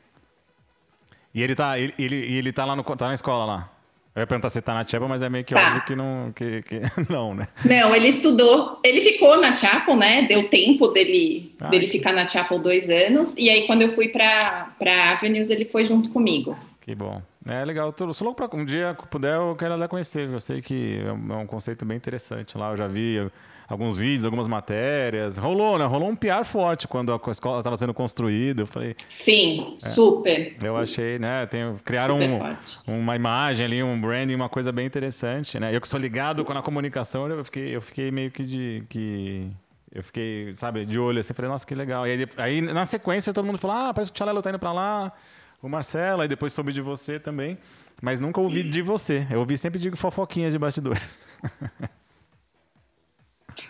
E ele tá, ele, ele, ele tá lá no, tá na escola lá. Eu ia perguntar se tá na Chapel, mas é meio que Tá. óbvio que não, que, que- não, né? Não, ele estudou, ele ficou na Chapel, né? Deu tempo dele, Ah, dele ficar na Chapel dois anos. E aí, quando eu fui para Avenues, ele foi junto comigo. Que bom. É legal. Tô, sou louco pra um dia puder, eu quero lá conhecer. Eu sei que é um, é um conceito bem interessante lá. Eu já vi alguns vídeos, algumas matérias. Rolou, né? Rolou um PR forte quando a escola estava sendo construída. Eu falei, Sim, super. eu achei, né? Tem, criaram um- uma imagem ali, um branding, uma coisa bem interessante, né? Eu que sou ligado com a comunicação, eu fiquei, eu fiquei meio que de. Que, eu fiquei, sabe, de olho assim, falei, nossa, que legal. E aí, aí, na sequência, todo mundo falou, ah, parece que o Tchalelo tá indo pra lá, o Marcelo, aí depois soube de você também. Mas nunca ouvi de você. Eu ouvi sempre de fofoquinhas de bastidores.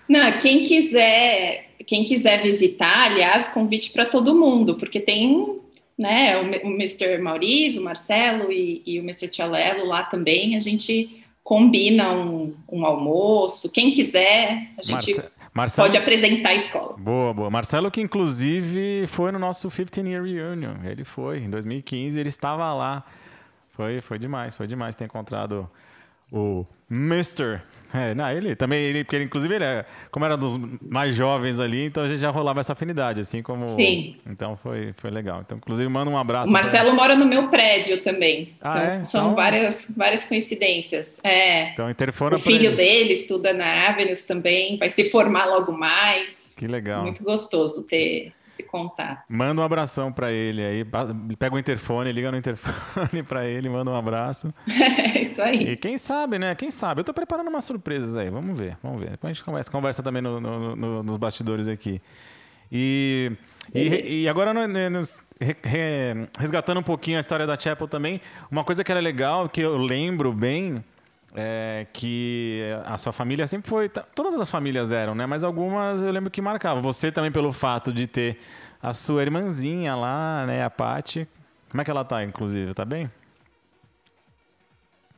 Não, quem quiser, quem quiser visitar, aliás, convite para todo mundo, porque tem né, o, o Mr. Maurício, o Marcelo e, e o Mr. Tchalelo lá também. A gente combina um, um almoço. Quem quiser, a gente Marce- Marcelo, pode apresentar a escola. Boa, boa. Marcelo, que inclusive foi no nosso 15 Year Reunion. Ele foi, em 2015, ele estava lá. Foi, foi demais, foi demais ter encontrado o Mr. É, não, ele também, ele, porque ele, inclusive ele é, como era dos mais jovens ali, então a gente já rolava essa afinidade, assim como. Sim. Então foi, foi legal. Então, inclusive, manda um abraço. O Marcelo mora no meu prédio também. Ah, então, é? são Então- várias, várias coincidências. É. Então, interfona O filho ele. dele estuda na Avenues também, vai se formar logo mais. Que legal. Muito gostoso ter esse contato. Manda um abração pra ele aí. Pega o interfone, liga no interfone pra ele, manda um abraço. É isso aí. E quem sabe, né? Quem sabe? Eu tô preparando umas surpresas aí. Vamos ver, vamos ver. Depois a gente conversa, conversa também no- no- no- nos bastidores aqui. E, e, e agora, no- no- nos- re- re- resgatando um pouquinho a história da Chapel também, uma coisa que era legal, que eu lembro bem, é que a sua família sempre foi. Todas as famílias eram, né? Mas algumas eu lembro que marcavam. Você também, pelo fato de ter a sua irmãzinha lá, né? A Paty. Como é que ela tá, inclusive? Tá bem?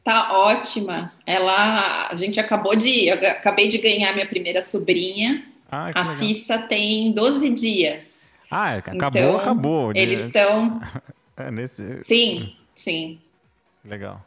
Tá ótima. Ela, a gente acabou de, eu acabei de ganhar minha primeira sobrinha. Ah, A. Cissa tem 12 dias. Ah, é, acabou, Então, acabou. Eles estão, É, nesse... sim, sim. Legal.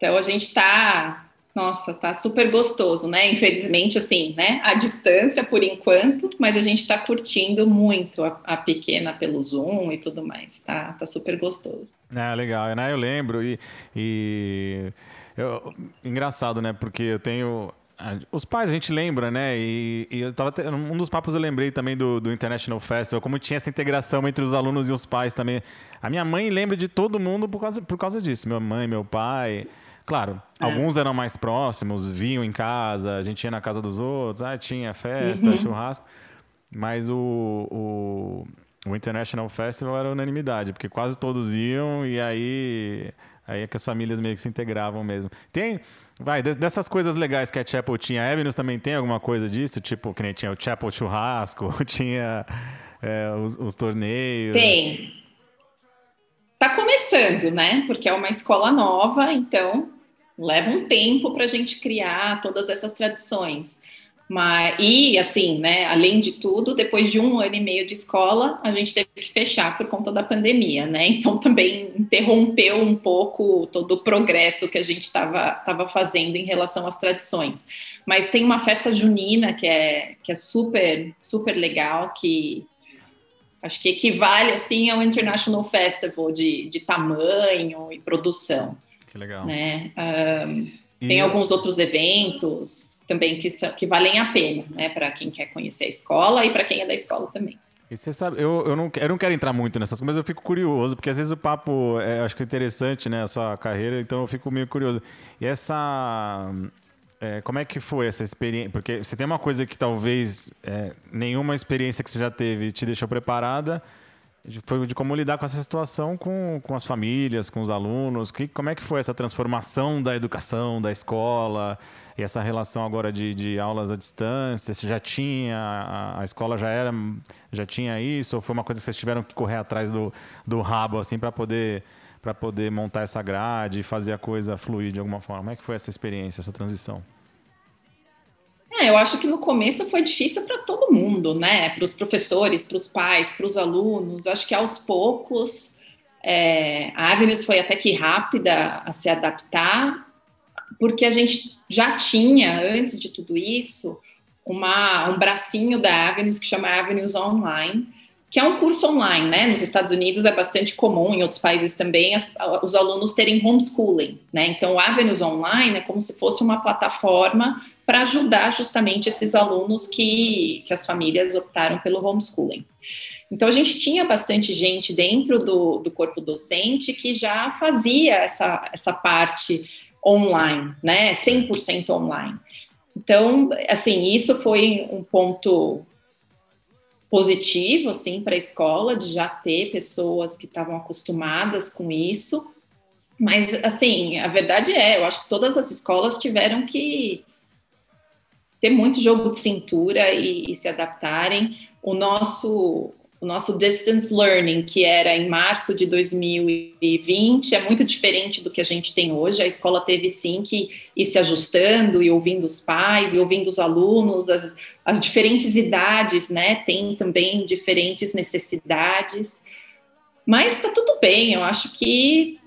Então a gente tá, nossa, tá super gostoso, né? Infelizmente, assim, né? À distância por enquanto, mas a gente tá curtindo muito a, a pequena pelo Zoom e tudo mais. Tá, tá super gostoso. É, legal. Né? Eu lembro e... e eu- engraçado, né? Porque eu tenho... ah, Os pais a gente lembra, né? E, e eu tava te- um dos papos eu lembrei também do, do International Festival, como tinha essa integração entre os alunos e os pais também. A minha mãe lembra de todo mundo por causa, por causa disso. Minha mãe, meu pai. Claro, É. alguns eram mais próximos, vinham em casa, a gente ia na casa dos outros, ah, tinha festa, churrasco. Mas o, o, o International Festival era unanimidade, porque quase todos iam e aí, aí é que as famílias meio que se integravam mesmo. Tem, vai, des- dessas coisas legais que a Chapel tinha, a Avenues também tem alguma coisa disso? Tipo, que nem tinha o Chapel Churrasco, tinha é, os, os torneios. Tem. Tá começando, né? Porque é uma escola nova, então leva um tempo para a gente criar todas essas tradições. Mas, e assim, né? Além de tudo, depois de um ano e meio de escola, a gente teve que fechar por conta da pandemia, né? Então também interrompeu um pouco todo o progresso que a gente estava tava fazendo em relação às tradições. Mas tem uma festa junina que é, que é super, super legal, que acho que equivale assim ao International Festival de, de tamanho e produção, Que legal. né? Ahn, E- tem alguns outros eventos também que, são, que valem a pena, né? Para quem quer conhecer a escola e para quem é da escola também. E você sabe, eu, eu, não, eu não quero entrar muito nessas coisas, mas eu fico curioso, porque às vezes o papo, é, acho que é interessante, né, a sua carreira, então eu fico meio curioso. E essa. é, como é que foi essa experiência? Porque você tem uma coisa que talvez é, nenhuma experiência que você já teve te deixou preparada, foi de como lidar com essa situação com, com as famílias, com os alunos. Que, como é que foi essa transformação da educação, da escola, e essa relação agora de, de aulas à distância? Você já tinha, a, a escola já era, já tinha isso, ou foi uma coisa que vocês tiveram que correr atrás do, do rabo, assim, para poder, para poder montar essa grade e fazer a coisa fluir de alguma forma? Como é que foi essa experiência, essa transição? É, eu acho que no começo foi difícil para todo mundo, né? Para os professores, para os pais, para os alunos. Acho que aos poucos é, a Avenues foi até que rápida a se adaptar, porque a gente já tinha, antes de tudo isso, uma, um bracinho da Avenues que chama Avenues Online, que é um curso online, né? Nos Estados Unidos é bastante comum, em outros países também, as, os alunos terem homeschooling, né? Então, o Avenues Online é como se fosse uma plataforma para ajudar justamente esses alunos que, que as famílias optaram pelo homeschooling. Então, a gente tinha bastante gente dentro do, do corpo docente que já fazia essa, essa parte online, né? 100% online. Então, assim, isso foi um ponto positivo assim para a escola de já ter pessoas que estavam acostumadas com isso. Mas assim, a verdade é, eu acho que todas as escolas tiveram que ter muito jogo de cintura e, e se adaptarem. O nosso o nosso distance learning, que era em março de 2020, é muito diferente do que a gente tem hoje. A escola teve sim que ir se ajustando e ouvindo os pais e ouvindo os alunos, as, as diferentes idades, né? Tem também diferentes necessidades. Mas está tudo bem, eu acho que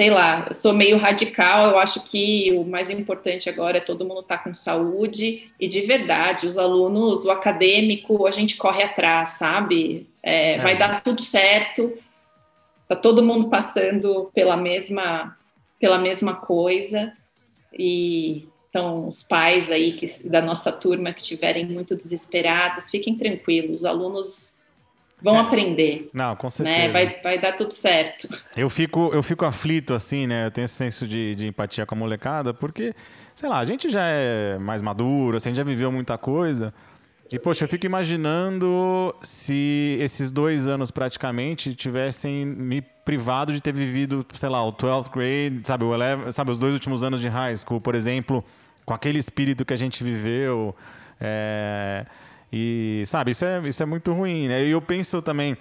sei lá, sou meio radical, eu acho que o mais importante agora é todo mundo estar tá com saúde e de verdade, os alunos, o acadêmico, a gente corre atrás, sabe? É, é. Vai dar tudo certo, tá todo mundo passando pela mesma, pela mesma coisa e então os pais aí que, da nossa turma que estiverem muito desesperados, fiquem tranquilos, os alunos vão é. aprender. Não, com né? certeza. Né? Vai, vai dar tudo certo. Eu fico, eu fico aflito, assim, né? Eu tenho esse senso de, de empatia com a molecada, porque, sei lá, a gente já é mais maduro, assim, a gente já viveu muita coisa. E, poxa, eu fico imaginando se esses dois anos praticamente tivessem me privado de ter vivido, sei lá, o 12th grade, sabe, o 11, sabe, os dois últimos anos de high school, por exemplo, com aquele espírito que a gente viveu. É e, sabe, isso é, isso é muito ruim, né? E eu penso também,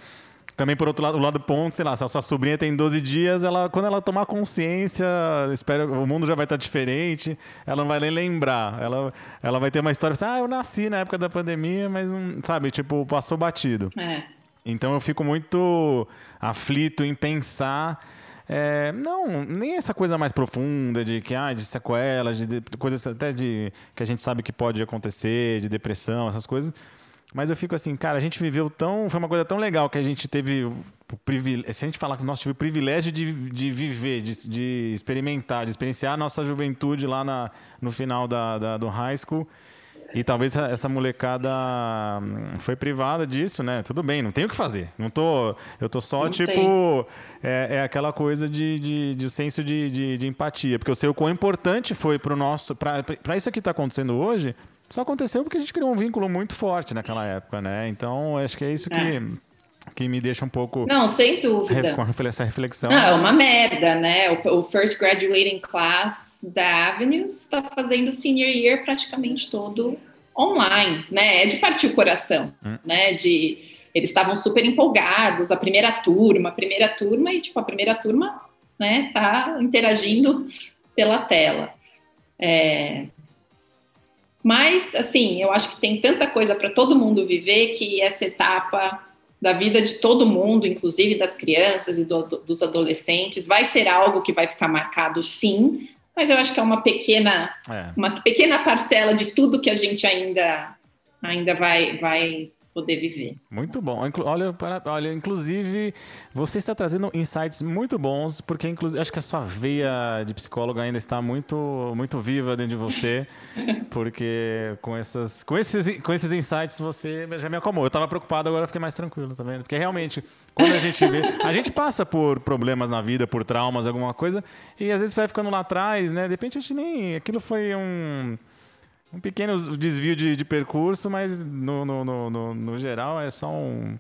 também por outro lado, o lado ponto, sei lá, se a sua sobrinha tem 12 dias, ela, quando ela tomar consciência, espero, o mundo já vai estar diferente, ela não vai nem lembrar. Ela, ela vai ter uma história assim, ah, eu nasci na época da pandemia, mas, não, sabe, tipo, passou batido. É. Então eu fico muito aflito em pensar é, não, nem essa coisa mais profunda de que ah, de sequelas, de, de coisas até de que a gente sabe que pode acontecer, de depressão, essas coisas. Mas eu fico assim, cara, a gente viveu tão. Foi uma coisa tão legal que a gente teve o privilégio. Se a gente falar que nós tivemos o privilégio de, de viver, de, de experimentar, de experienciar a nossa juventude lá na, no final da, da, do high school. E talvez essa molecada hum, foi privada disso, né? Tudo bem, não tem o que fazer. Não tô, eu tô só, não tipo, é, é, aquela coisa de, de, de senso de, de, de, empatia. Porque eu sei o quão importante foi para o nosso. Para isso que está acontecendo hoje, só aconteceu porque a gente criou um vínculo muito forte naquela época, né? Então, acho que é isso que. É que me deixa um pouco. Não, sem dúvida. Com essa reflexão. Não, é uma merda, né? O, o First Graduating Class da Avenues está fazendo o senior year praticamente todo online, né? É de partir o coração, hum. né? De eles estavam super empolgados, a primeira turma, a primeira turma, e tipo, a primeira turma, né, tá interagindo pela tela. É... Mas, assim, eu acho que tem tanta coisa para todo mundo viver que essa etapa da vida de todo mundo, inclusive das crianças e do, dos adolescentes, vai ser algo que vai ficar marcado, sim, mas eu acho que é uma pequena, é. uma pequena parcela de tudo que a gente ainda, ainda vai, vai poder viver. Muito bom. Olha, olha, inclusive, você está trazendo insights muito bons, porque inclusive acho que a sua veia de psicólogo ainda está muito, muito viva dentro de você, porque com, essas, com, esses, com esses insights você já me acalmou. Eu estava preocupado, agora fiquei mais tranquilo, tá vendo? Porque realmente, quando a gente vê, a gente passa por problemas na vida, por traumas, alguma coisa, e às vezes vai ficando lá atrás, né? De repente a gente nem, aquilo foi um um pequeno desvio de, de percurso, mas no, no, no, no, geral é só um,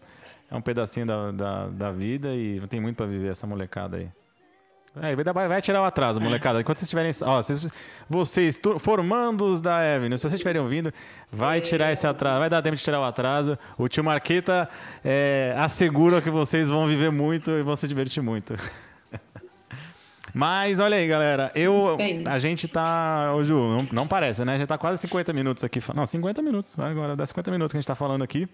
é um pedacinho da, da, da vida e tem muito para viver essa molecada aí. É, vai, vai tirar o atraso, molecada. Enquanto vocês estiverem. Ó, vocês, vocês formandos da Evelyn, se vocês estiverem ouvindo, vai tirar esse atraso, vai dar tempo de tirar o atraso. O tio Marqueta é, assegura que vocês vão viver muito e vão se divertir muito. Mas olha aí, galera. Eu, a gente tá. Ô, Ju, não, não parece, né? A gente tá quase 50 minutos aqui. Não, 50 minutos. Agora dá 50 minutos que a gente tá falando aqui.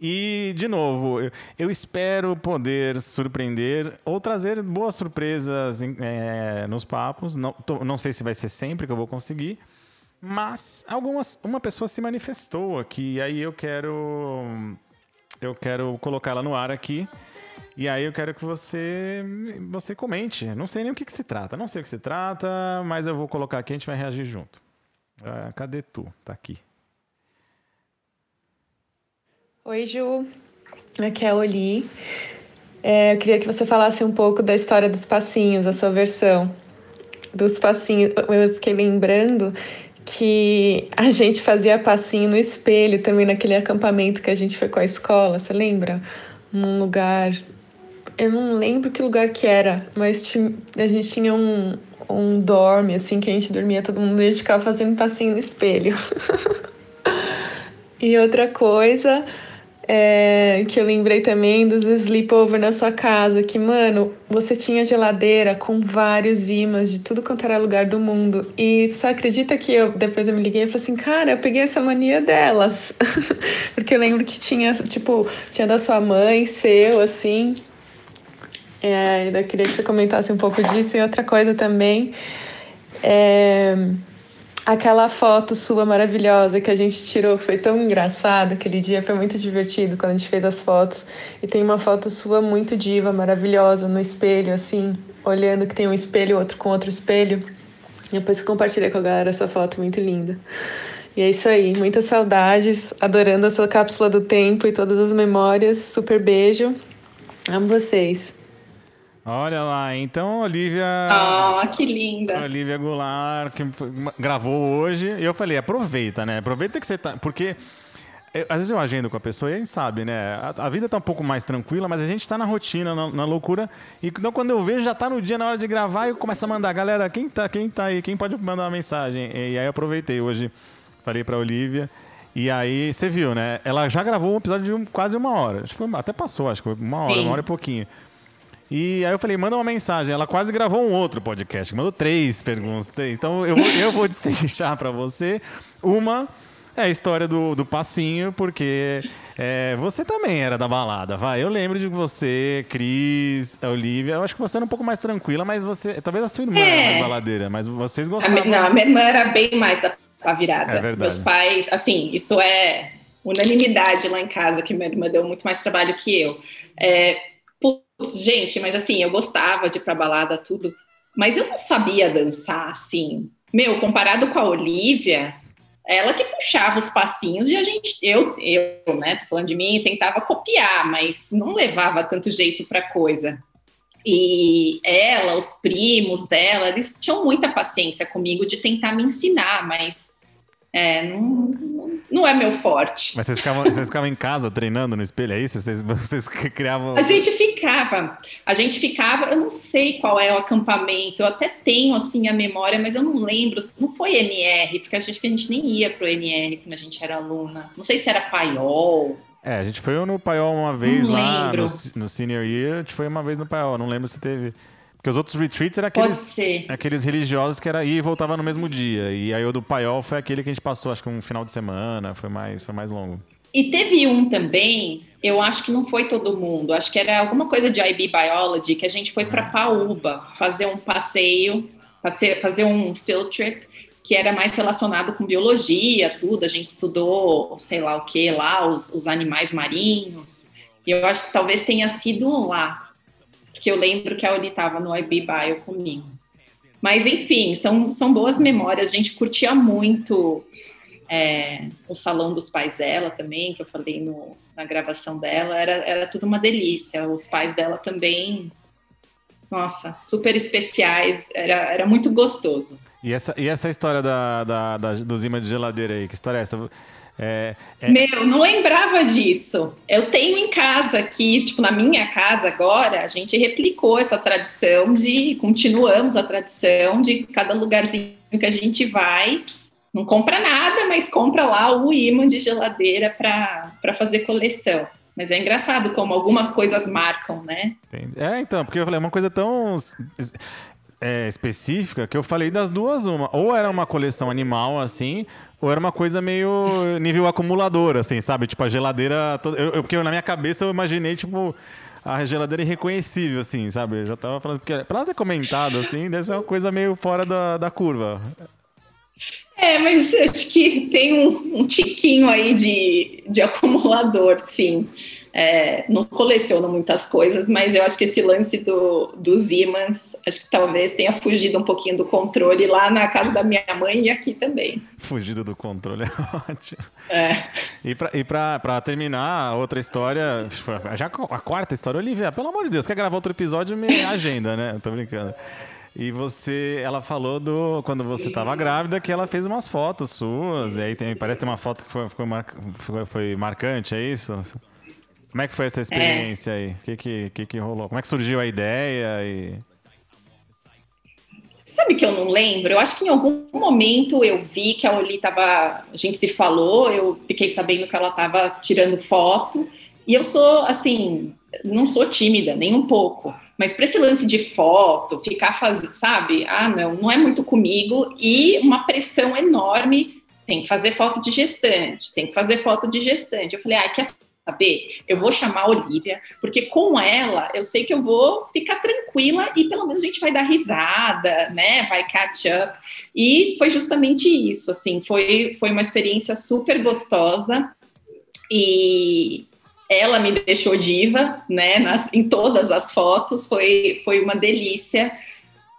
E, de novo, eu, eu espero poder surpreender ou trazer boas surpresas é, nos papos. Não, tô, não sei se vai ser sempre que eu vou conseguir, mas algumas, uma pessoa se manifestou aqui, e aí eu quero, eu quero colocá-la no ar aqui. E aí eu quero que você você comente. Não sei nem o que, que se trata. Não sei o que se trata, mas eu vou colocar aqui e a gente vai reagir junto. Ah, cadê tu? Tá aqui. Oi, Ju. Aqui é a Oli. É, eu queria que você falasse um pouco da história dos passinhos, a sua versão dos passinhos. Eu fiquei lembrando que a gente fazia passinho no espelho também naquele acampamento que a gente foi com a escola, você lembra? Num lugar. Eu não lembro que lugar que era, mas a gente tinha um, um dorme, assim, que a gente dormia todo mundo e a gente ficava fazendo passinho no espelho. e outra coisa é, que eu lembrei também dos sleepover na sua casa, que, mano, você tinha geladeira com vários imãs de tudo quanto era lugar do mundo. E você acredita que eu depois eu me liguei e falei assim, cara, eu peguei essa mania delas. Porque eu lembro que tinha, tipo, tinha da sua mãe, seu, assim. É, eu queria que você comentasse um pouco disso. E outra coisa também. É, Aquela foto sua maravilhosa que a gente tirou, foi tão engraçado aquele dia, foi muito divertido quando a gente fez as fotos. E tem uma foto sua muito diva, maravilhosa, no espelho, assim, olhando que tem um espelho, outro com outro espelho. E depois compartilhei com a galera essa foto muito linda. E é isso aí, muitas saudades, adorando essa cápsula do tempo e todas as memórias. Super beijo. Amo vocês. Olha lá, então Olivia. Ah, oh, que linda! Olivia Goulart, que gravou hoje. E eu falei, aproveita, né? Aproveita que você tá. Porque eu, às vezes eu agendo com a pessoa e a gente sabe, né? A, a, vida tá um pouco mais tranquila, mas a gente tá na rotina, na, na, loucura. E então quando eu vejo, já tá no dia, na hora de gravar, eu começo a mandar, galera, quem tá, quem tá aí? Quem pode mandar uma mensagem? E, e aí eu aproveitei hoje, falei pra Olivia. E aí, você viu, né? Ela já gravou um episódio de um, quase uma hora. Acho que foi, até passou, acho que foi uma hora, Sim. uma hora e pouquinho. E aí eu falei, manda uma mensagem. Ela quase gravou um outro podcast, mandou três perguntas. Então eu, eu vou destrinchar para você. Uma é a história do, do passinho, porque é, você também era da balada, vai. Eu lembro de você, Cris, a Olivia. Eu acho que você era um pouco mais tranquila, mas você. Talvez a sua irmã é. era mais baladeira, mas vocês gostavam. A não, a minha irmã era bem mais da, da virada. É verdade. Meus pais, assim, isso é unanimidade lá em casa, que minha irmã deu muito mais trabalho que eu. É, gente, mas assim, eu gostava de ir pra balada, tudo, mas eu não sabia dançar, assim. Meu, comparado com a Olivia, ela que puxava os passinhos e a gente, eu, eu, né, tô falando de mim, tentava copiar, mas não levava tanto jeito pra coisa. E ela, os primos dela, eles tinham muita paciência comigo de tentar me ensinar, mas é, não, não é meu forte. Mas vocês ficavam, vocês ficavam em casa treinando no espelho, é isso? Vocês, vocês criavam. A gente ficava. A gente ficava, eu não sei qual é o acampamento, eu até tenho assim a memória, mas eu não lembro. Não foi NR, porque acho que a gente nem ia pro NR quando a gente era aluna. Não sei se era paiol. É, a gente foi no paiol uma vez não lá no, no senior year, a gente foi uma vez no paiol, não lembro se teve. Porque os outros retreats eram aqueles, aqueles religiosos que era ir e voltava no mesmo dia. E aí o do Paiol foi aquele que a gente passou, acho que um final de semana, foi mais, foi mais longo. E teve um também, eu acho que não foi todo mundo, acho que era alguma coisa de IB Biology, que a gente foi para Paúba fazer um passeio, fazer um field trip, que era mais relacionado com biologia, tudo. A gente estudou, sei lá o que lá, os, os animais marinhos. E eu acho que talvez tenha sido lá porque eu lembro que a Oli estava no IB Bio comigo. Mas, enfim, são, são boas memórias. A gente curtia muito é, o salão dos pais dela também, que eu falei no, na gravação dela. Era, era tudo uma delícia. Os pais dela também, nossa, super especiais. Era, era muito gostoso. E essa, e essa história da, da, da, dos imãs de geladeira aí? Que história é essa? É, é... Meu, não lembrava disso. Eu tenho em casa aqui, tipo, na minha casa agora, a gente replicou essa tradição de, continuamos a tradição de cada lugarzinho que a gente vai, não compra nada, mas compra lá o imã de geladeira para fazer coleção. Mas é engraçado como algumas coisas marcam, né? É, então, porque eu falei, é uma coisa tão é, específica que eu falei das duas uma. Ou era uma coleção animal, assim, ou era uma coisa meio nível acumulador, assim, sabe? Tipo, a geladeira. Eu, eu, porque na minha cabeça eu imaginei, tipo, a geladeira irreconhecível, assim, sabe? Eu já tava falando. Porque pra ter comentado, assim, deve ser uma coisa meio fora da, da curva. É, mas acho que tem um, um tiquinho aí de, de acumulador, sim. É, não coleciono muitas coisas, mas eu acho que esse lance do, dos ímãs, acho que talvez tenha fugido um pouquinho do controle lá na casa da minha mãe e aqui também. Fugido do controle é ótimo. É. E pra terminar, outra história, já a quarta história, Olivia, pelo amor de Deus, quer gravar outro episódio, me agenda, né? Tô brincando. E você, ela falou do quando você estava grávida que ela fez umas fotos suas. E aí tem, parece que tem uma foto que foi, foi, mar, foi, foi marcante, é isso? Como é que foi essa experiência é. aí? O que que, que que rolou? Como é que surgiu a ideia e Sabe que eu não lembro? Eu acho que em algum momento eu vi que a Oli tava. A gente se falou, eu fiquei sabendo que ela tava tirando foto. E eu sou, assim, não sou tímida, nem um pouco. Mas para esse lance de foto, ficar fazendo, sabe? Ah, não, não é muito comigo. E uma pressão enorme. Tem que fazer foto de gestante, tem que fazer foto de gestante. Eu falei, ah, quer saber? Eu vou chamar a Olivia, porque com ela eu sei que eu vou ficar tranquila e pelo menos a gente vai dar risada, né? Vai catch up. E foi justamente isso, assim, foi, foi uma experiência super gostosa. E, ela me deixou diva, né? Nas, em todas as fotos, foi, foi uma delícia.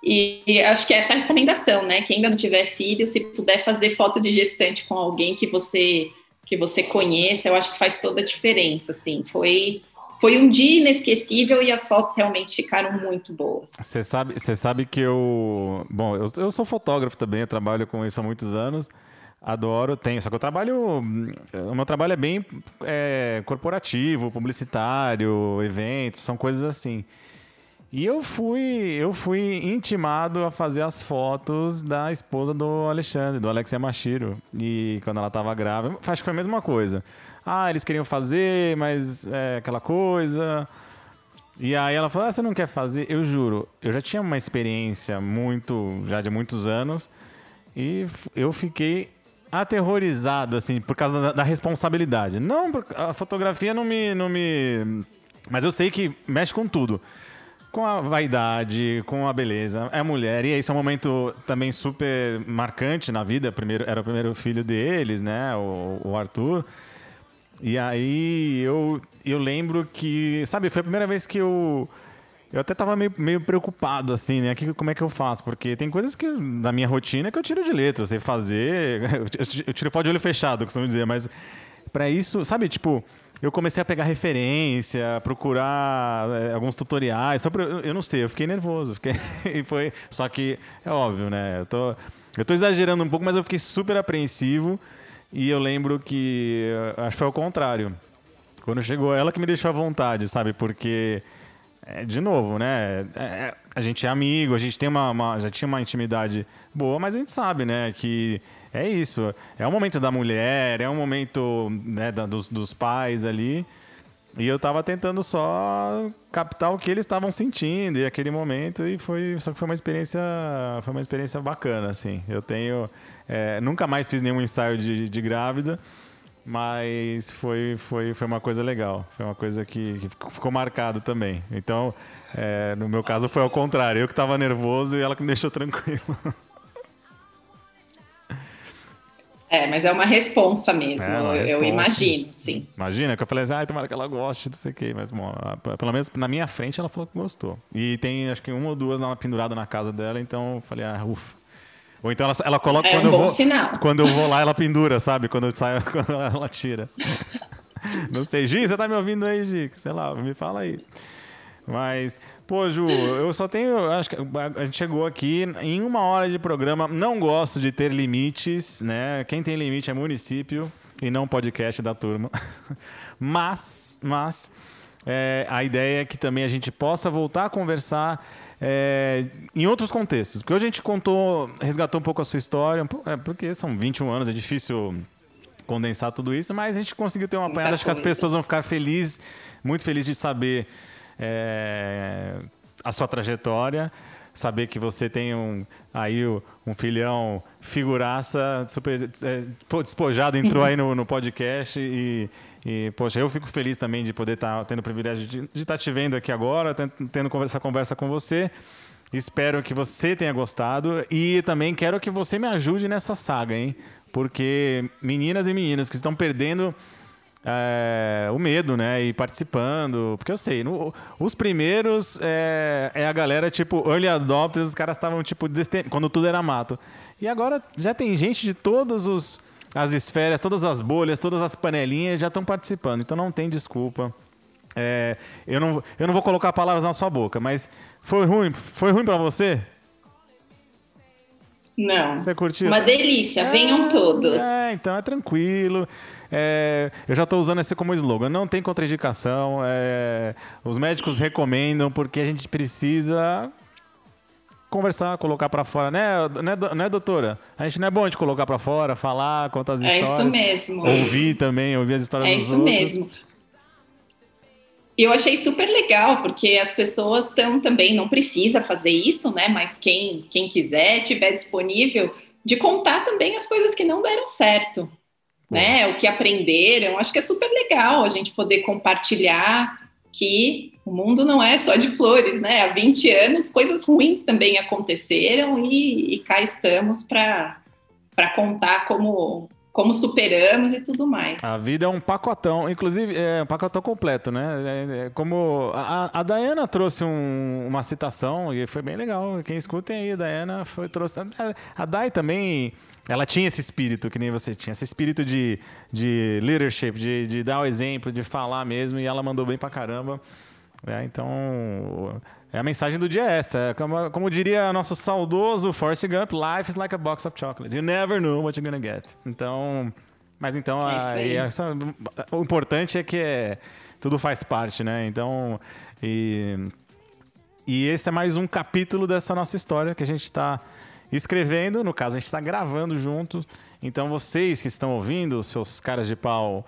E, acho que essa é a recomendação, né? Quem ainda não tiver filho, se puder fazer foto de gestante com alguém que você que você conheça, eu acho que faz toda a diferença, assim. Foi foi um dia inesquecível e as fotos realmente ficaram muito boas. Você sabe, você sabe que eu, bom, eu, eu sou fotógrafo também, trabalho com isso há muitos anos. Adoro, tenho. Só que eu trabalho. O meu trabalho é bem é, corporativo, publicitário, eventos, são coisas assim. E eu fui, eu fui intimado a fazer as fotos da esposa do Alexandre, do Alex Yamashiro. E quando ela estava grávida, acho que foi a mesma coisa. Ah, eles queriam fazer, mas é aquela coisa. E aí ela falou: ah, você não quer fazer? Eu juro, eu já tinha uma experiência muito, já de muitos anos. E eu fiquei aterrorizado, assim, por causa da, da responsabilidade. Não, a fotografia não me, não me. Mas eu sei que mexe com tudo. Com a vaidade, com a beleza. É mulher. E esse é um momento também super marcante na vida. Primeiro, era o primeiro filho deles, né? O, o Arthur. E aí eu, eu lembro que, sabe, foi a primeira vez que eu eu até tava meio, meio preocupado, assim, né? Que, como é que eu faço? Porque tem coisas que da minha rotina que eu tiro de letra. Eu sei fazer. Eu tiro foto de olho fechado, costumo dizer, mas para isso, sabe, tipo. Eu comecei a pegar referência, procurar é, alguns tutoriais. Só pra, eu, eu não sei, eu fiquei nervoso. Fiquei, e foi, só que é óbvio, né? Eu tô, eu tô exagerando um pouco, mas eu fiquei super apreensivo. E eu lembro que. Acho que foi ao contrário. Quando chegou ela que me deixou à vontade, sabe? Porque é, de novo, né? É, é, a gente é amigo, a gente tem uma, uma, já tinha uma intimidade boa, mas a gente sabe, né, que é isso. É o momento da mulher, é o momento né, da, dos, dos pais ali. E eu tava tentando só captar o que eles estavam sentindo e aquele momento e foi só que foi uma experiência foi uma experiência bacana assim. Eu tenho é, nunca mais fiz nenhum ensaio de, de grávida mas foi, foi, foi uma coisa legal. Foi uma coisa que, que ficou marcado também. Então, é, no meu caso, foi ao contrário. Eu que estava nervoso e ela que me deixou tranquilo. É, mas é uma responsa mesmo, é uma responsa. eu imagino, sim. Imagina que eu falei assim, ah, tomara que ela goste, não sei o quê, mas bom, pelo menos na minha frente ela falou que gostou. E tem acho que uma ou duas pendurada na casa dela, então eu falei, ah, ufa. Ou então ela, ela coloca é quando um eu vou. Sinal. Quando eu vou lá, ela pendura, sabe? Quando eu saio, quando ela tira. Não sei. Gi, você tá me ouvindo aí, Gi? Sei lá, me fala aí. Mas, pô, Ju, eu só tenho. Acho que a gente chegou aqui em uma hora de programa. Não gosto de ter limites, né? Quem tem limite é município. e não podcast da turma. mas, mas é, a ideia é que também a gente possa voltar a conversar é, em outros contextos. Porque hoje a gente contou, resgatou um pouco a sua história, é, porque são 21 anos, é difícil condensar tudo isso, mas a gente conseguiu ter uma apanhada. Acho que as pessoas vão ficar felizes, muito felizes de saber é, a sua trajetória saber que você tem um aí um filhão figuraça super é, despojado entrou aí no, no podcast e, e poxa eu fico feliz também de poder estar tá tendo o privilégio de, estar tá te vendo aqui agora tendo essa conversa com você. Espero que você tenha gostado e também quero que você me ajude nessa saga hein? Porque meninas e meninos que estão perdendo é, o medo, né? E participando. Porque eu sei, no, os primeiros é, é, a galera, tipo, early adopters, os caras estavam, tipo, quando tudo era mato. E agora já tem gente de todas os, as esferas, todas as bolhas, todas as panelinhas já estão participando. Então não tem desculpa. É, eu, não, eu não vou colocar palavras na sua boca, mas foi ruim? Foi ruim para você? Não. Você curtiu? Uma delícia, venham todos. É, então é tranquilo. É, eu já estou usando esse como slogan. Não tem contraindicação. É, os médicos recomendam porque a gente precisa conversar, colocar para fora, né, né, né, doutora? A gente não é bom de colocar para fora, falar, contar as histórias. É isso mesmo. Ouvir também, ouvir as histórias é dos outros. É isso mesmo. E eu achei super legal, porque as pessoas estão também, não precisa fazer isso, né? Mas quem, quem quiser, tiver disponível, de contar também as coisas que não deram certo né? O que aprenderam. Acho que é super legal a gente poder compartilhar que o mundo não é só de flores, né? Há 20 anos coisas ruins também aconteceram e, e cá estamos para contar como como superamos e tudo mais. A vida é um pacotão, inclusive é um pacotão completo, né? É, é, como a, a Dayana trouxe um, uma citação e foi bem legal. Quem escutem aí, a Dayana foi trouxe a, a Day também ela tinha esse espírito que nem você tinha, esse espírito de, de leadership, de, de dar o exemplo, de falar mesmo, e ela mandou bem pra caramba. É, então, é a mensagem do dia é essa. É como, como diria nosso saudoso Forrest Gump, life is like a box of chocolates. You never know what you're gonna get. Então, mas então, é a, o importante é que é, tudo faz parte, né? Então, e, e esse é mais um capítulo dessa nossa história que a gente está escrevendo. No caso, a gente está gravando junto. Então, vocês que estão ouvindo, seus caras de pau,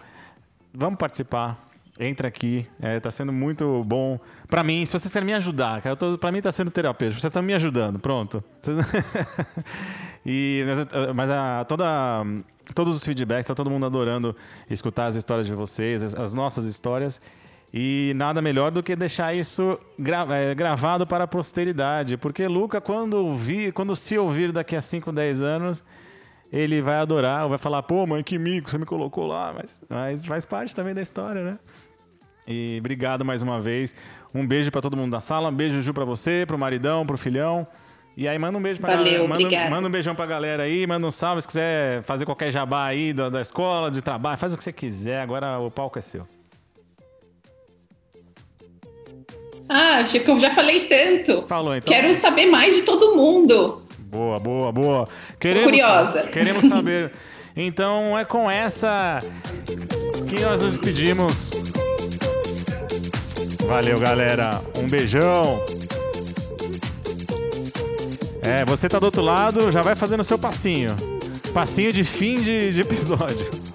vamos participar. Entra aqui, está é, sendo muito bom para mim. Se vocês querem me ajudar, cara, para mim está sendo terapêutico. Vocês estão me ajudando, pronto. e mas a, toda todos os feedbacks, está todo mundo adorando escutar as histórias de vocês, as, as nossas histórias. E nada melhor do que deixar isso gra é, gravado para a posteridade. Porque Luca, quando, ouvir, quando se ouvir daqui a 5, 10 anos, ele vai adorar, vai falar, pô, mãe, que mico, você me colocou lá. Mas, mas faz parte também da história, né? E obrigado mais uma vez. Um beijo para todo mundo da sala, um beijo, Ju, para você, para o maridão, para o filhão. E aí manda um beijo pra Valeu, galera. Manda, manda, um beijão pra galera aí, manda um salve se quiser fazer qualquer jabá aí da, da escola, de trabalho, faz o que você quiser, agora o palco é seu. Ah, acho que eu já falei tanto. Falou, então. Quero saber mais de todo mundo. Boa, boa, boa. Queremos, curiosa. Queremos saber. Então é com essa que nós nos despedimos. Valeu, galera. Um beijão. É, você tá do outro lado, já vai fazendo o seu passinho. Passinho de fim de, de episódio.